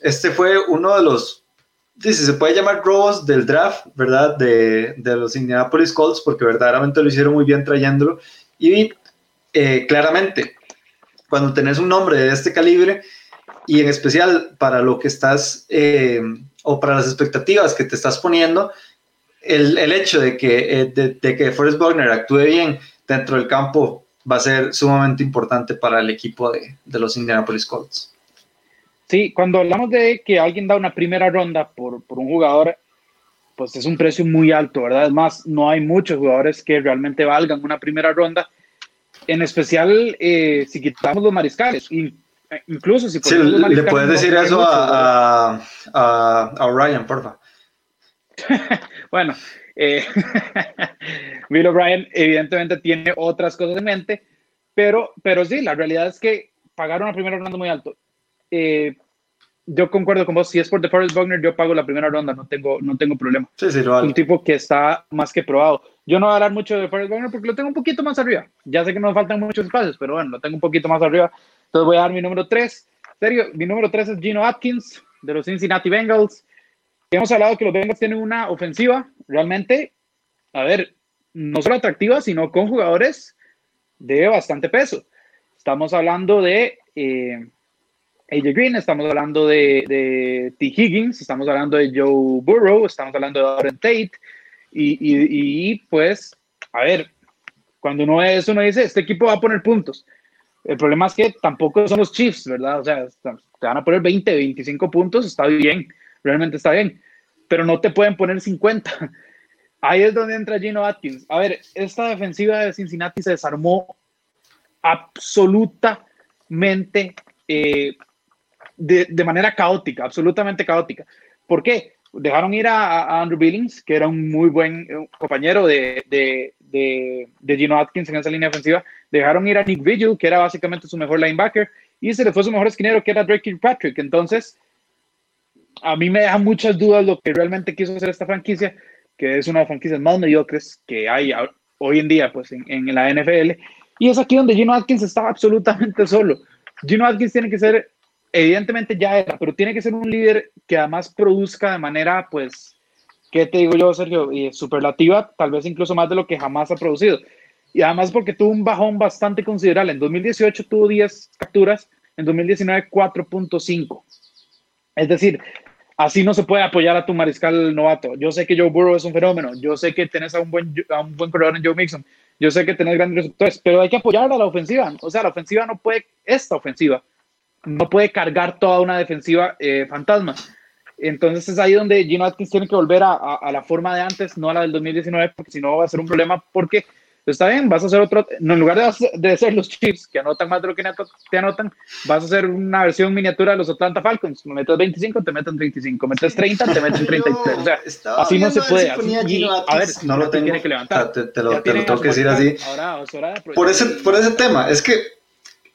B: este fue uno de los, si se puede llamar robos del draft, ¿verdad? De, de los Indianapolis Colts, porque verdaderamente lo hicieron muy bien trayéndolo. Y eh, claramente, cuando tenés un nombre de este calibre, y en especial para lo que estás, eh, o para las expectativas que te estás poniendo, el, el hecho de que, eh, de, que Forrest Buckner actúe bien dentro del campo va a ser sumamente importante para el equipo de, de los Indianapolis Colts.
A: Sí, cuando hablamos de que alguien da una primera ronda por, por, un jugador, pues es un precio muy alto, ¿verdad? Es más, no hay muchos jugadores que realmente valgan una primera ronda, en especial eh, si quitamos los mariscales, incluso si...
B: Sí, le puedes decir eso a, a, a, Ryan, porfa.
A: bueno, eh, Bill O'Brien evidentemente tiene otras cosas en mente, pero, pero sí, la realidad es que pagaron la primera ronda muy alto. Eh, yo concuerdo con vos, si es por DeForest Buckner, yo pago la primera ronda, no tengo, no tengo problema.
B: Sí, sí,
A: lo Un tipo que está más que probado. Yo no voy a hablar mucho de DeForest Buckner porque lo tengo un poquito más arriba. Ya sé que nos faltan muchos espacios, pero bueno, lo tengo un poquito más arriba. Entonces voy a dar mi número 3. Serio, mi número 3 es Gino Atkins, de los Cincinnati Bengals. Hemos hablado que los Bengals tienen una ofensiva realmente, a ver, no solo atractiva, sino con jugadores de bastante peso. Estamos hablando de eh, AJ Green, estamos hablando de, de, T. Higgins, estamos hablando de Joe Burrow, estamos hablando de Aaron Tate. Y, y, pues, a ver, cuando uno ve eso, uno dice, este equipo va a poner puntos. El problema es que tampoco son los Chiefs, ¿verdad? O sea, te van a poner 20, 25 puntos, está bien realmente está bien, pero no te pueden poner 50. Ahí es donde entra Gino Atkins. A ver, esta defensiva de Cincinnati se desarmó absolutamente eh, de, manera caótica, absolutamente caótica. ¿Por qué? Dejaron ir a, Andrew Billings, que era un muy buen eh, compañero de, de, de, Gino Atkins en esa línea defensiva. Dejaron ir a Nick Vigil, que era básicamente su mejor linebacker, y se le fue su mejor esquinero, que era Drake Kirkpatrick. Entonces, a mí me deja muchas dudas lo que realmente quiso hacer esta franquicia, que es una de las franquicias más mediocres que hay hoy en día pues, en, la NFL. Y es aquí donde Gino Atkins estaba absolutamente solo. Gino Atkins tiene que ser, evidentemente ya era, pero tiene que ser un líder que además produzca de manera, pues, ¿qué te digo yo, Sergio? superlativa, tal vez incluso más de lo que jamás ha producido. Y además porque tuvo un bajón bastante considerable. En 2018 tuvo 10 capturas, en 2019 4.5. Es decir, así no se puede apoyar a tu mariscal novato. Yo sé que Joe Burrow es un fenómeno, yo sé que tenés a un buen, a un buen corredor en Joe Mixon, yo sé que tenés grandes receptores, pero hay que apoyar a la ofensiva. O sea, la ofensiva no puede, esta ofensiva, no puede cargar toda una defensiva eh, fantasma. Entonces es ahí donde Gino Atkins tiene que volver a, a, la forma de antes, no a la del 2019, porque si no va a ser un problema, porque está bien, vas a hacer otro, no, en lugar de, de ser los Chiefs que anotan más de lo que te anotan, vas a hacer una versión miniatura de los Atlanta Falcons. Metes 25, te meten 35, metes 30, te meten 33. O sea, así no se puede. Así,
B: a ver, no lo tengo. Tiene que levantar. Te, te, lo, te lo, tengo que decir así. Ahora, por, ese, por ese tema, es que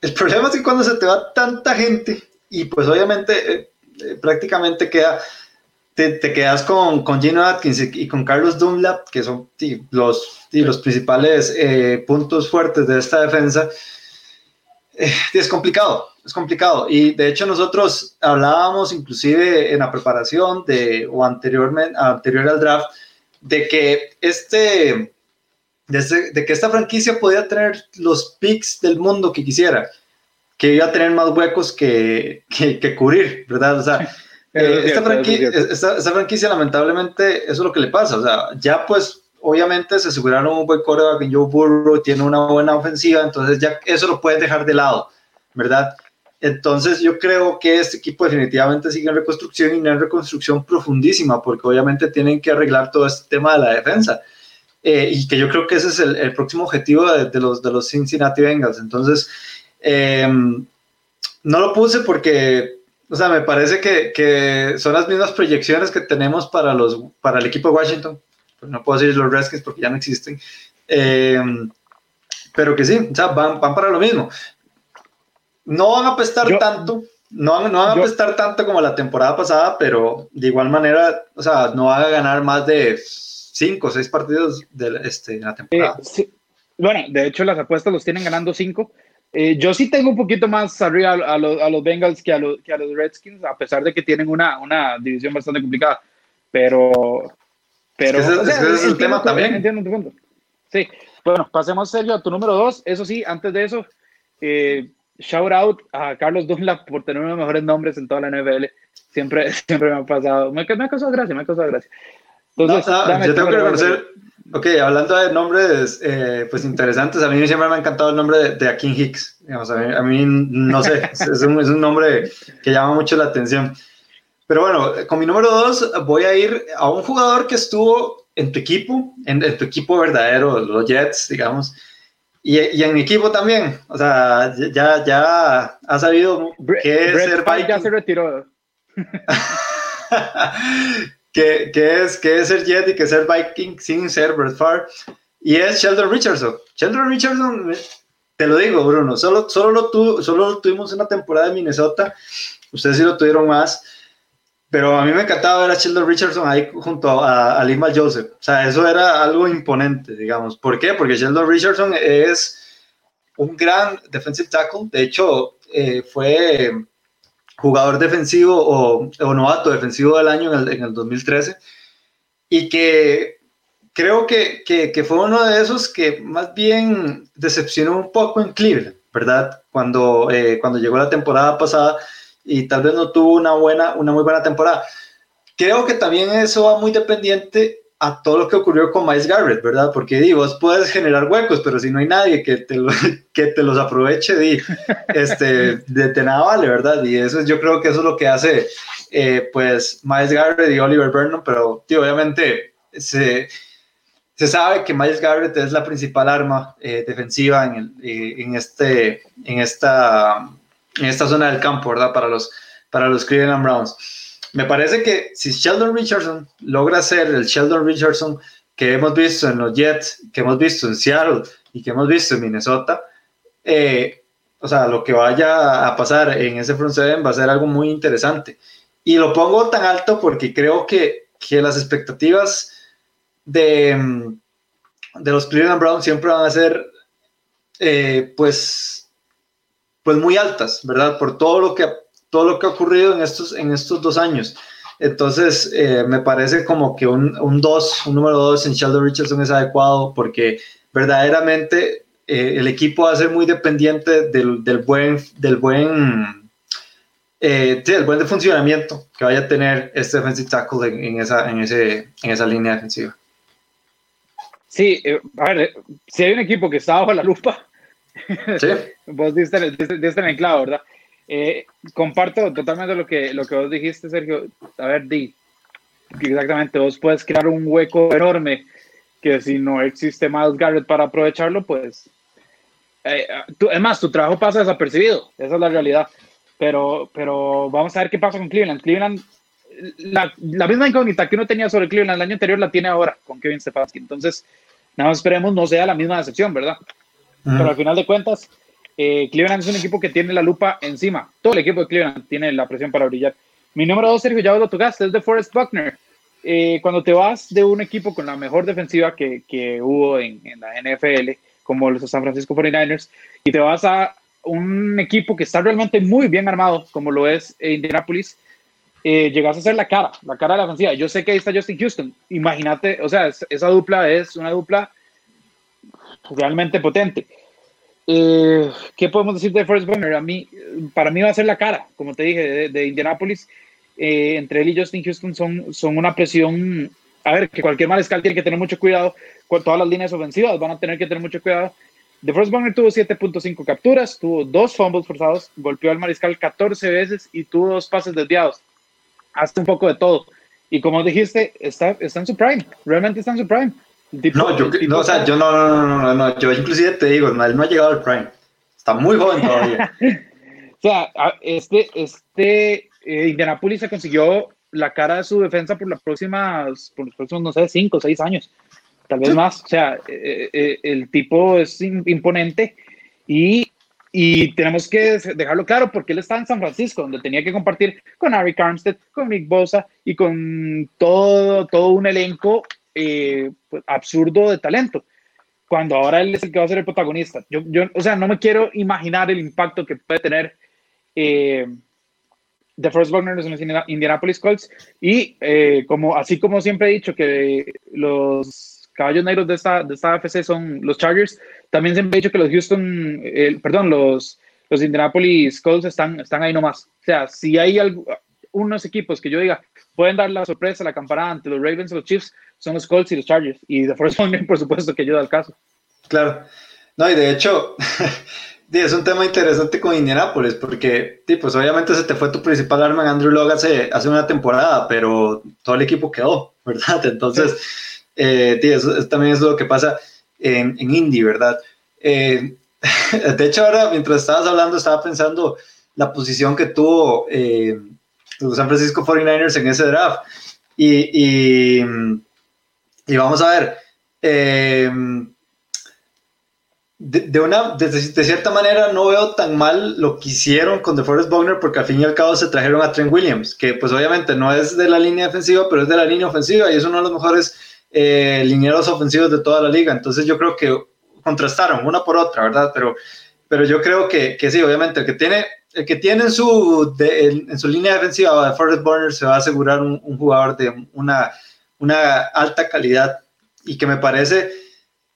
B: el problema es que cuando se te va tanta gente y pues obviamente eh, eh, prácticamente queda te, quedas con, con Gino Atkins y, con Carlos Dunlap, que son los, los principales eh, puntos fuertes de esta defensa. Eh, es complicado, es complicado. Y de hecho nosotros hablábamos inclusive en la preparación de, o anteriormente, anterior al draft, de que este, de, este, de que esta franquicia podía tener los picks del mundo que quisiera, que iba a tener más huecos que, que, que cubrir, ¿verdad? O sea, Eh, esta, franquicia, esta, franquicia, lamentablemente, eso es lo que le pasa. O sea, ya pues, obviamente se aseguraron un buen que Joe Burrow tiene una buena ofensiva, entonces ya eso lo puedes dejar de lado, ¿verdad? Entonces yo creo que este equipo definitivamente sigue en reconstrucción y en reconstrucción profundísima, porque obviamente tienen que arreglar todo este tema de la defensa. Eh, y que yo creo que ese es el, próximo objetivo de, los, de los Cincinnati Bengals. Entonces, em, no lo puse porque, o sea, me parece que, que, son las mismas proyecciones que tenemos para, los, para el equipo de Washington. Pues no puedo decir los Redskins porque ya no existen. Em, pero que sí, o sea, van, van para lo mismo. No van a apestar tanto, no, no van a apestar tanto como la temporada pasada, pero de igual manera, o sea, no van a ganar más de cinco o seis partidos de este, la temporada.
A: Eh, bueno, de hecho las apuestas los tienen ganando cinco. Eh, yo sí tengo un poquito más arriba a, los, a los Bengals que a, los, que a los Redskins, a pesar de que tienen una, una división bastante complicada. Pero, pero
B: ese, es el tema también.
A: Entiendo tu punto. Sí, bueno, pasemos serio a tu número dos. Eso sí, antes de eso, eh, shout out a Carlos Dunlap por tener uno de los mejores nombres en toda la NFL. Siempre, siempre me ha pasado. Me, me ha causado gracia, me ha causado gracia.
B: Entonces, yo tengo que reconocer, ok, hablando de nombres eh, pues interesantes, a mí siempre me ha encantado el nombre de, de Akin Hicks. Digamos, a, mí, no sé, es, un, es un nombre que llama mucho la atención. Pero bueno, con mi número dos voy a ir a un jugador que estuvo en tu equipo, en, tu equipo verdadero, los Jets, digamos, y, y, en mi equipo también. O sea, ya, ya ha sabido qué es ser
A: Viking. ya se retiró.
B: ¿Qué, es, qué es ser Jet y qué es ser Viking sin ser Brett Favre? Y es Sheldon Richardson. Sheldon Richardson, te lo digo, Bruno, solo, solo, lo tu, solo lo tuvimos una temporada en Minnesota. Ustedes sí lo tuvieron más pero a mí me encantaba ver a Sheldon Richardson ahí junto a, a Lima Joseph. O sea, eso era algo imponente, digamos. ¿Por qué? Porque Sheldon Richardson es un gran defensive tackle. De hecho, eh, fue jugador defensivo o, novato defensivo del año en el, 2013. Y que creo que, que, fue uno de esos que más bien decepcionó un poco en Cleveland, ¿verdad? Cuando, eh, cuando llegó la temporada pasada y tal vez no tuvo una, buena, una muy buena temporada. Creo que también eso va muy dependiente a todo lo que ocurrió con Miles Garrett, ¿verdad? Porque di, vos puedes generar huecos, pero si no hay nadie que te, que te los aproveche, di, este, de, nada vale, ¿verdad? Y eso yo creo que eso es lo que hace, eh, pues, Miles Garrett y Oliver Vernon, pero, tío, obviamente se, se sabe que Miles Garrett es la principal arma eh, defensiva en, el, eh, en, este, en esta en esta zona del campo, ¿verdad? Para los, para los Cleveland Browns. Me parece que si Sheldon Richardson logra ser el Sheldon Richardson que hemos visto en los Jets, que hemos visto en Seattle y que hemos visto en Minnesota, eh, o sea, lo que vaya a pasar en ese front seven va a ser algo muy interesante. Y lo pongo tan alto porque creo que, que las expectativas de, de los Cleveland Browns siempre van a ser, eh, pues, pues muy altas, ¿verdad? Por todo lo que, todo lo que ha ocurrido en estos, en estos dos años. Entonces, eh, me parece como que un, un dos, un número dos en Sheldon Richardson es adecuado porque verdaderamente eh, el equipo va a ser muy dependiente del, del buen, del buen, eh, sí, buen de funcionamiento que vaya a tener este defensive tackle en, esa, en, ese, en esa línea defensiva.
A: Sí, a ver, si hay un equipo que está bajo la lupa, ¿Sí? vos diste, en el clavo, ¿verdad? Eh, comparto totalmente lo que, lo que vos dijiste, Sergio. A ver, di, exactamente, vos puedes crear un hueco enorme que si no existe más Garrett para aprovecharlo, pues... Eh, tú, es más, tu trabajo pasa desapercibido, esa es la realidad. Pero, pero vamos a ver qué pasa con Cleveland. Cleveland, la, la misma incógnita que uno tenía sobre Cleveland el año anterior la tiene ahora con Kevin Stefanski. Entonces, nada más esperemos no sea la misma decepción, ¿verdad? Pero al final de cuentas, eh, Cleveland es un equipo que tiene la lupa encima. Todo el equipo de Cleveland tiene la presión para brillar. Mi número dos, Sergio, ya lo tocaste, es de Forrest Buckner. Eh, cuando te vas de un equipo con la mejor defensiva que, hubo en, la NFL, como los San Francisco 49ers, y te vas a un equipo que está realmente muy bien armado, como lo es Indianapolis, eh, llegas a ser la cara, la cara de la defensiva. Yo sé que ahí está Justin Houston. Imagínate, o sea, esa dupla es una dupla realmente potente. Eh, ¿Qué podemos decir de Forrest Buckner? A mí, para mí va a ser la cara, como te dije, de, de Indianapolis. Eh, entre él y Justin Houston son, son una presión. A ver, que cualquier mariscal tiene que tener mucho cuidado. Con todas las líneas ofensivas van a tener que tener mucho cuidado. The First Bogner tuvo 7.5 capturas, tuvo dos fumbles forzados, golpeó al mariscal 14 veces y tuvo dos pases desviados. Hace un poco de todo. Y como dijiste, está, está en su prime, realmente está en su prime.
B: No, yo, no, o sea, yo no, no, no, no, no, yo inclusive te digo, él no ha llegado al prime. Está muy joven todavía.
A: o sea, este, este eh, Indianapolis se consiguió la cara de su defensa por, las próximas, por los próximos, no sé, 5 o 6 años tal vez más. O sea, eh, eh, el tipo es imponente y, y, tenemos que dejarlo claro porque él está en San Francisco, donde tenía que compartir con Harry Armstead, con Nick Bosa y con todo, todo un elenco eh, pues, absurdo de talento. Cuando ahora él es el que va a ser el protagonista. Yo, yo o sea, no me quiero imaginar el impacto que puede tener eh, The First Wagner en los Indianapolis Colts. Y como, así como siempre he dicho que los caballos negros de esta, de esta AFC son los Chargers. También se han dicho que los Houston, perdón, los, los Indianapolis Colts están, están ahí nomás. O sea, si hay unos equipos que yo diga pueden dar la sorpresa, la campanada ante los Ravens los Chiefs, son los Colts y los Chargers. Y First One, por supuesto, que ayuda al caso.
B: Claro. No, y de hecho, es un tema interesante con Indianapolis, porque, pues obviamente se te fue tu principal arma en Andrew Locke hace, hace una temporada, pero todo el equipo quedó, ¿verdad? Entonces, eh, eso, también es lo que pasa en, en Indy, ¿verdad? Eh, de hecho, ahora mientras estabas hablando, estaba pensando la posición que tuvo eh, los San Francisco 49ers en ese draft. Y, y, vamos a ver, eh, de, una, de, de, cierta manera no veo tan mal lo que hicieron con DeForest Bogner porque al fin y al cabo se trajeron a Trent Williams, que pues obviamente no es de la línea defensiva, pero es de la línea ofensiva y es uno de los mejores eh, linieros ofensivos de toda la liga. Entonces yo creo que contrastaron una por otra, ¿verdad? Pero, pero yo creo que, que sí, obviamente, el que tiene, el que tiene en, su, en, su línea defensiva de Forest Burner se va a asegurar un, jugador de una, una alta calidad y que me parece,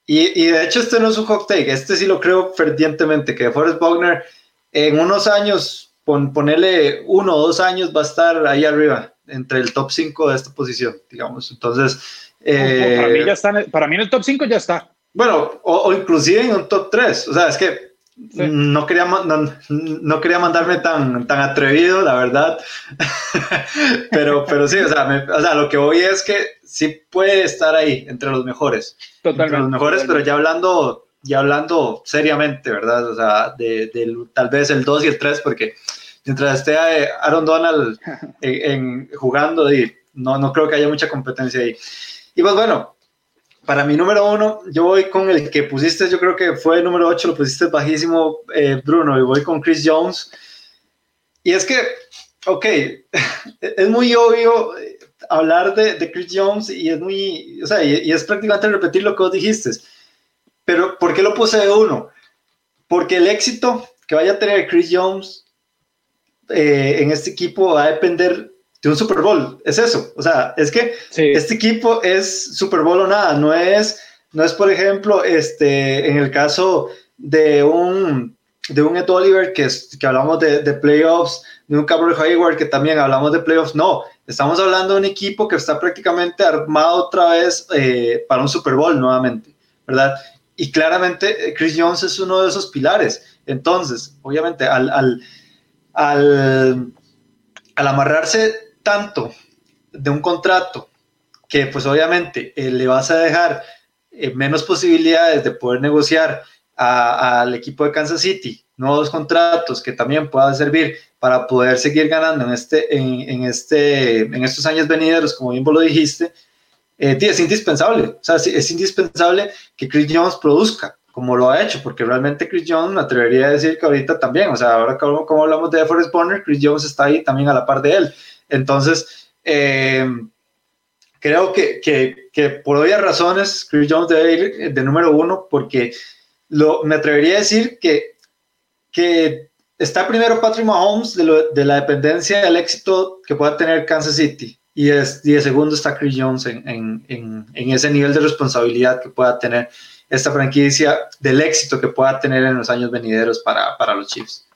B: y, y, de hecho este no es un hot take, este sí lo creo fervientemente, que Forrest Bogner en unos años, pon, ponerle uno o dos años, va a estar ahí arriba, entre el top 5 de esta posición, digamos. Entonces,
A: para, mí ya está, para mí en el top 5 ya está.
B: Bueno, o, inclusive en un top 3. O sea, es que no, quería, no, no, quería mandarme tan, tan atrevido, la verdad. pero, pero sí, o sea, o sea, lo que voy es que sí puede estar ahí, entre los mejores. Totalmente. Entre los mejores, pero ya hablando, ya hablando seriamente, ¿verdad? O sea, de, tal vez el 2 y el 3, porque mientras esté Aaron Donald en, jugando, y no, no creo que haya mucha competencia ahí. Y pues bueno, para mi número uno, yo voy con el que pusiste, yo creo que fue el número 8, lo pusiste bajísimo, eh, Bruno, y voy con Chris Jones. Y es que, ok, es muy obvio eh, hablar de, de, Chris Jones y es muy, o sea, y, es prácticamente repetir lo que vos dijiste. Pero, ¿por qué lo puse de uno? Porque el éxito que vaya a tener Chris Jones eh, en este equipo va a depender de un Super Bowl. Es eso. O sea, es que este equipo es Super Bowl o nada. No es, no es por ejemplo, este, en el caso de un, de un Ed Oliver que, que hablamos de, de playoffs, de un Cameron Hayward que también hablamos de playoffs. No, estamos hablando de un equipo que está prácticamente armado otra vez eh, para un Super Bowl nuevamente, ¿verdad? Y claramente eh, Chris Jones es uno de esos pilares. Entonces, obviamente, al, al, al, al amarrarse tanto de un contrato que pues obviamente eh, le vas a dejar eh, menos posibilidades de poder negociar al equipo de Kansas City nuevos contratos que también puedan servir para poder seguir ganando en, este, en, este, en estos años venideros, como bien vos lo dijiste, eh, es indispensable. O sea, es indispensable que Chris Jones produzca, como lo ha hecho, porque realmente Chris Jones me atrevería a decir que ahorita también, o sea, ahora como, como hablamos de Forrest Bonner, Chris Jones está ahí también a la par de él. Entonces, eh, creo que, que, por obvias razones, Chris Jones debe ir de número uno porque lo, me atrevería a decir que, que está primero Patrick Mahomes de, la dependencia del éxito que pueda tener Kansas City y, es, y de segundo está Chris Jones en, en, en, en, ese nivel de responsabilidad que pueda tener esta franquicia, del éxito que pueda tener en los años venideros para, para los Chiefs.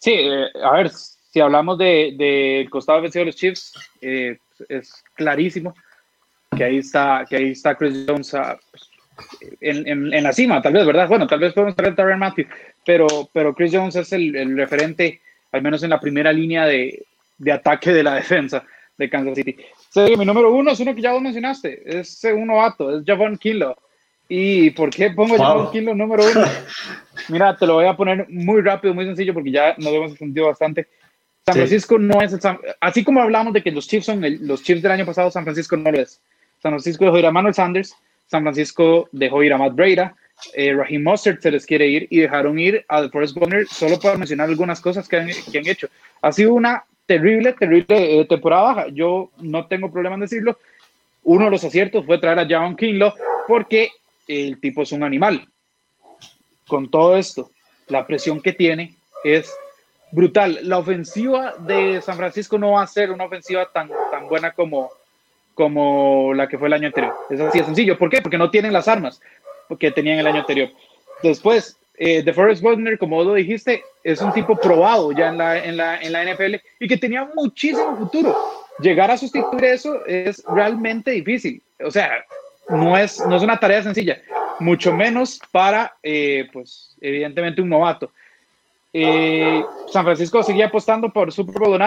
A: Sí, eh, a ver, si hablamos del de, costado ofensivo de los Chiefs, eh, es clarísimo que ahí está, que ahí está Chris Jones, ah, pues, en, en, la cima, tal vez, ¿verdad? Bueno, tal vez podemos traer a Tyron Matthew, pero, pero Chris Jones es el, el, referente, al menos en la primera línea de, de ataque de la defensa de Kansas City. Sí, mi número uno es uno que ya vos mencionaste, es un novato, es Javon Kilo. ¿Y por qué pongo wow. Javon Kilo número uno? Mira, te lo voy a poner muy rápido, muy sencillo, porque ya nos hemos extendido bastante. San Francisco no es el San, así como hablamos de que los Chiefs son el, los Chiefs del año pasado, San Francisco no lo es. San Francisco dejó ir a Manuel Sanders, San Francisco dejó ir a Matt Breda, eh, Raheem Mostert se les quiere ir y dejaron ir a Forrest Bonner solo para mencionar algunas cosas que han, que han hecho. Ha sido una terrible, terrible eh, temporada baja. Yo no tengo problema en decirlo. Uno de los aciertos fue traer a Javon Kinlo porque el tipo es un animal. Con todo esto, la presión que tiene es brutal. La ofensiva de San Francisco no va a ser una ofensiva tan, tan buena como, como la que fue el año anterior. Es así de sencillo. ¿Por qué? Porque no tienen las armas que tenían el año anterior. Después, eh, de Forrest Buckner, como lo dijiste, es un tipo probado ya en la, en, la, en la NFL y que tenía muchísimo futuro. Llegar a sustituir eso es realmente difícil. O sea, no es, no es una tarea sencilla, mucho menos para, eh, pues, evidentemente un novato. Eh, San Francisco seguía apostando por Super Bowl.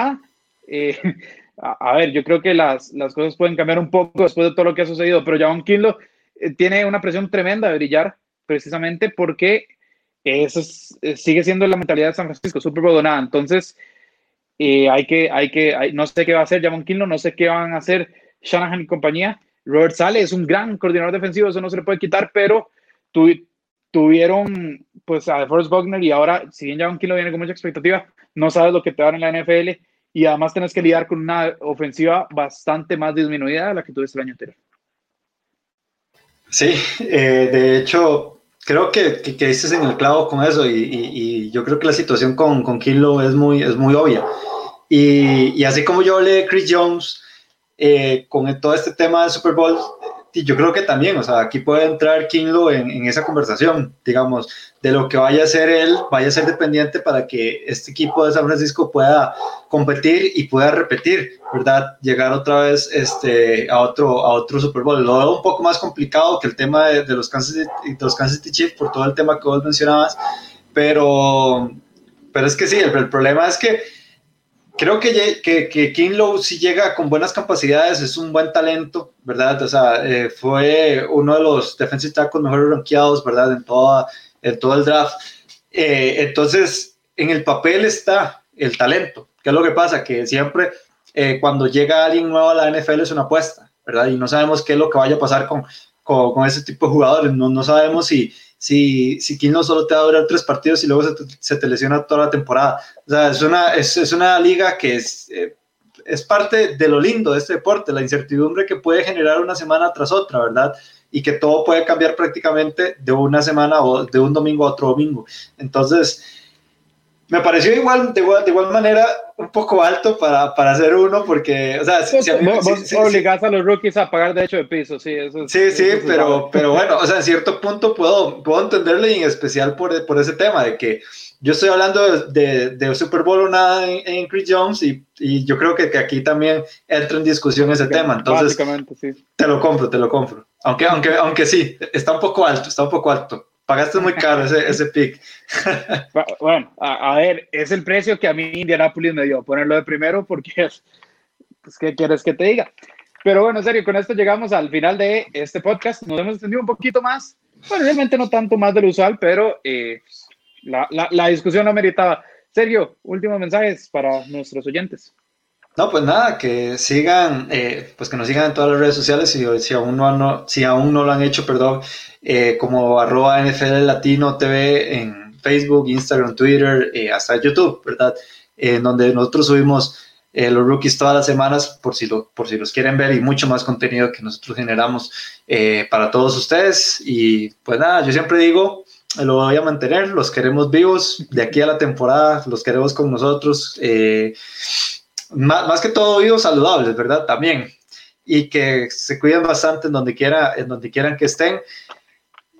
A: Eh, a, ver, yo creo que las, las cosas pueden cambiar un poco después de todo lo que ha sucedido, pero Javon Kinlo eh, tiene una presión tremenda de brillar precisamente porque eso es, sigue siendo la mentalidad de San Francisco, Super Bowl. Entonces, hay que, hay que, no sé qué va a hacer Javon Kinlo, no sé qué van a hacer Shanahan y compañía. Robert Sale es un gran coordinador defensivo, eso no se le puede quitar, pero tu, tuvieron pues a Forrest Buckner y ahora, si bien Javon Kinlo viene con mucha expectativa, no sabes lo que te dan en la NFL y además tienes que lidiar con una ofensiva bastante más disminuida de la que tuviste el año anterior.
B: Sí, eh, de hecho, creo que, que, que, dices en el clavo con eso y, y, y, yo creo que la situación con, con Kilo es muy, es muy obvia. Y, y así como yo hablé de Chris Jones eh, con todo este tema de Super Bowl, yo creo que también, o sea, aquí puede entrar Kinlo en, en, esa conversación, digamos, de lo que vaya a hacer él, vaya a ser dependiente para que este equipo de San Francisco pueda competir y pueda repetir, ¿verdad? Llegar otra vez este, a, otro, a otro Super Bowl. Lo veo un poco más complicado que el tema de, de los, Kansas, de los Kansas City Chiefs por todo el tema que vos mencionabas, pero, pero es que sí, el, el problema es que creo que, que, que King Lowe si llega con buenas capacidades, es un buen talento, ¿verdad? O sea, eh, fue uno de los defensive tackles mejores rankeados, ¿verdad? En todo el draft. Eh, entonces, en el papel está el talento. ¿Qué es lo que pasa? Que siempre eh, cuando llega alguien nuevo a la NFL es una apuesta, ¿verdad? Y no sabemos qué es lo que vaya a pasar con, con, con ese tipo de jugadores. No, no sabemos si, si, si Kino solo te va a durar tres partidos y luego se te, se te lesiona toda la temporada. O sea, es una, es, es una liga que es, eh, es parte de lo lindo de este deporte, la incertidumbre que puede generar una semana tras otra, ¿verdad? Y que todo puede cambiar prácticamente de una semana o de un domingo a otro domingo. Entonces, me pareció igual, de igual, de igual manera, un poco alto para, para hacer uno, porque, o sea, si,
A: si a mí, vos, si, obligás a los rookies a pagar derecho de piso, sí, eso es,
B: Sí, sí, pero, pero bueno, o sea, en cierto punto puedo, puedo entenderle y en especial por, por ese tema de que yo estoy hablando de, de, de Super Bowl o nada en, en, Chris Jones y, y yo creo que, que, aquí también entra en discusión ese tema, entonces
A: sí.
B: te lo compro, te lo compro, aunque, aunque, aunque sí, está un poco alto, está un poco alto. Pagaste muy caro ese, ese pick.
A: bueno, a, a, ver, es el precio que a mí Indianapolis me dio, ponerlo de primero porque es, pues, ¿qué quieres que te diga? Pero bueno, en serio, con esto llegamos al final de este podcast. Nos hemos extendido un poquito más. Bueno, realmente no tanto más del usual, pero eh, la, la, la discusión lo meritaba. Sergio, últimos mensajes para nuestros oyentes.
B: No, pues nada, que sigan, eh, pues que nos sigan en todas las redes sociales si, si, aún, no, no, si aún no lo han hecho, perdón, eh, como arroba NFL Latino TV en Facebook, Instagram, Twitter, eh, hasta YouTube, ¿verdad? En donde nosotros subimos eh, los rookies todas las semanas por si, lo, por si los quieren ver y mucho más contenido que nosotros generamos para todos ustedes. Y pues nada, yo siempre digo, lo voy a mantener, los queremos vivos de aquí a la temporada, los queremos con nosotros. Eh, más, más, que todo vivos saludables, ¿verdad? También. Y que se cuiden bastante en donde, quiera, en donde quieran que estén.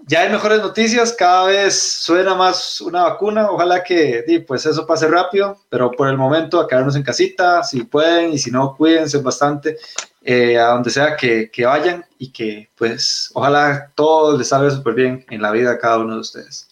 B: ya hay mejores noticias, cada vez suena más una vacuna, ojalá que pues eso pase rápido, pero por el momento a quedarnos en casita, si pueden y si no, cuídense bastante, eh, a donde sea que, que, vayan y que pues ojalá todo les salga súper bien en la vida a cada uno de ustedes.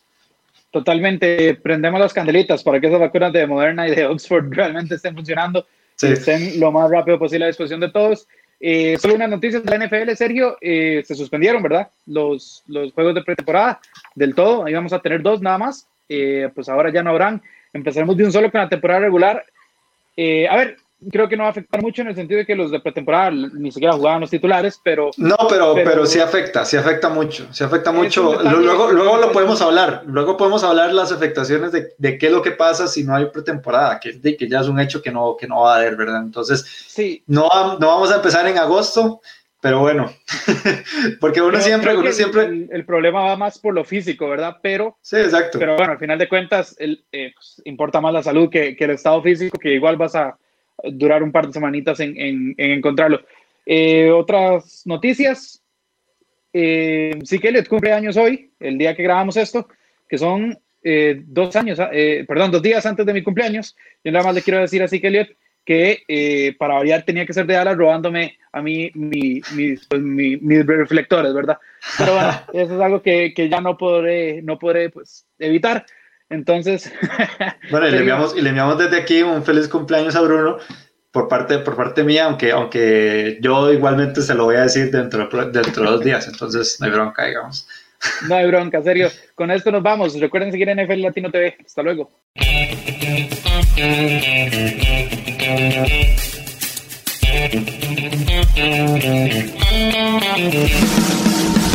A: Totalmente, prendemos las candelitas para que esas vacunas de Moderna y de Oxford realmente estén funcionando, y estén lo más rápido posible a disposición de todos. Eh, solo unas noticias de la NFL, Sergio, eh, se suspendieron, ¿verdad? Los, los juegos de pretemporada del todo, ahí vamos a tener dos nada más, eh, pues ahora ya no habrán, empezaremos de un solo con la temporada regular. a ver, creo que no va a afectar mucho en el sentido de que los de pretemporada ni siquiera jugaban los titulares, pero...
B: No, pero, pero, sí afecta, sí afecta mucho, sí afecta mucho. Luego, luego lo podemos hablar, luego podemos hablar las afectaciones de, de, qué es lo que pasa si no hay pretemporada, que, de, que ya es un hecho que no, que no va a haber, ¿verdad? Entonces, sí. no, no vamos a empezar en agosto, pero bueno, porque uno siempre, uno siempre...
A: El, problema va más por lo físico, ¿verdad? Pero...
B: Sí, exacto.
A: Pero bueno, al final de cuentas, el, eh, pues, importa más la salud que, que el estado físico, que igual vas a durar un par de semanitas en, en, encontrarlo. Eh, otras noticias. Eh, sí que le cumple años hoy, el día que grabamos esto, que son eh, dos años, eh, perdón, dos días antes de mi cumpleaños. Yo nada más le quiero decir así que Elliot que para variar tenía que ser de Dallas robándome a mí mi, pues, mis reflectores, ¿verdad? Pero bueno, eso es algo que, que, ya no podré, no podré pues, evitar. Entonces.
B: bueno, y le, enviamos, y le enviamos desde aquí un feliz cumpleaños a Bruno por parte, por parte mía, aunque, aunque yo igualmente se lo voy a decir dentro, dentro de dos días, entonces no hay bronca, digamos.
A: No hay bronca, serio. Con esto nos vamos. Recuerden seguir en NFL Latino TV. Hasta luego.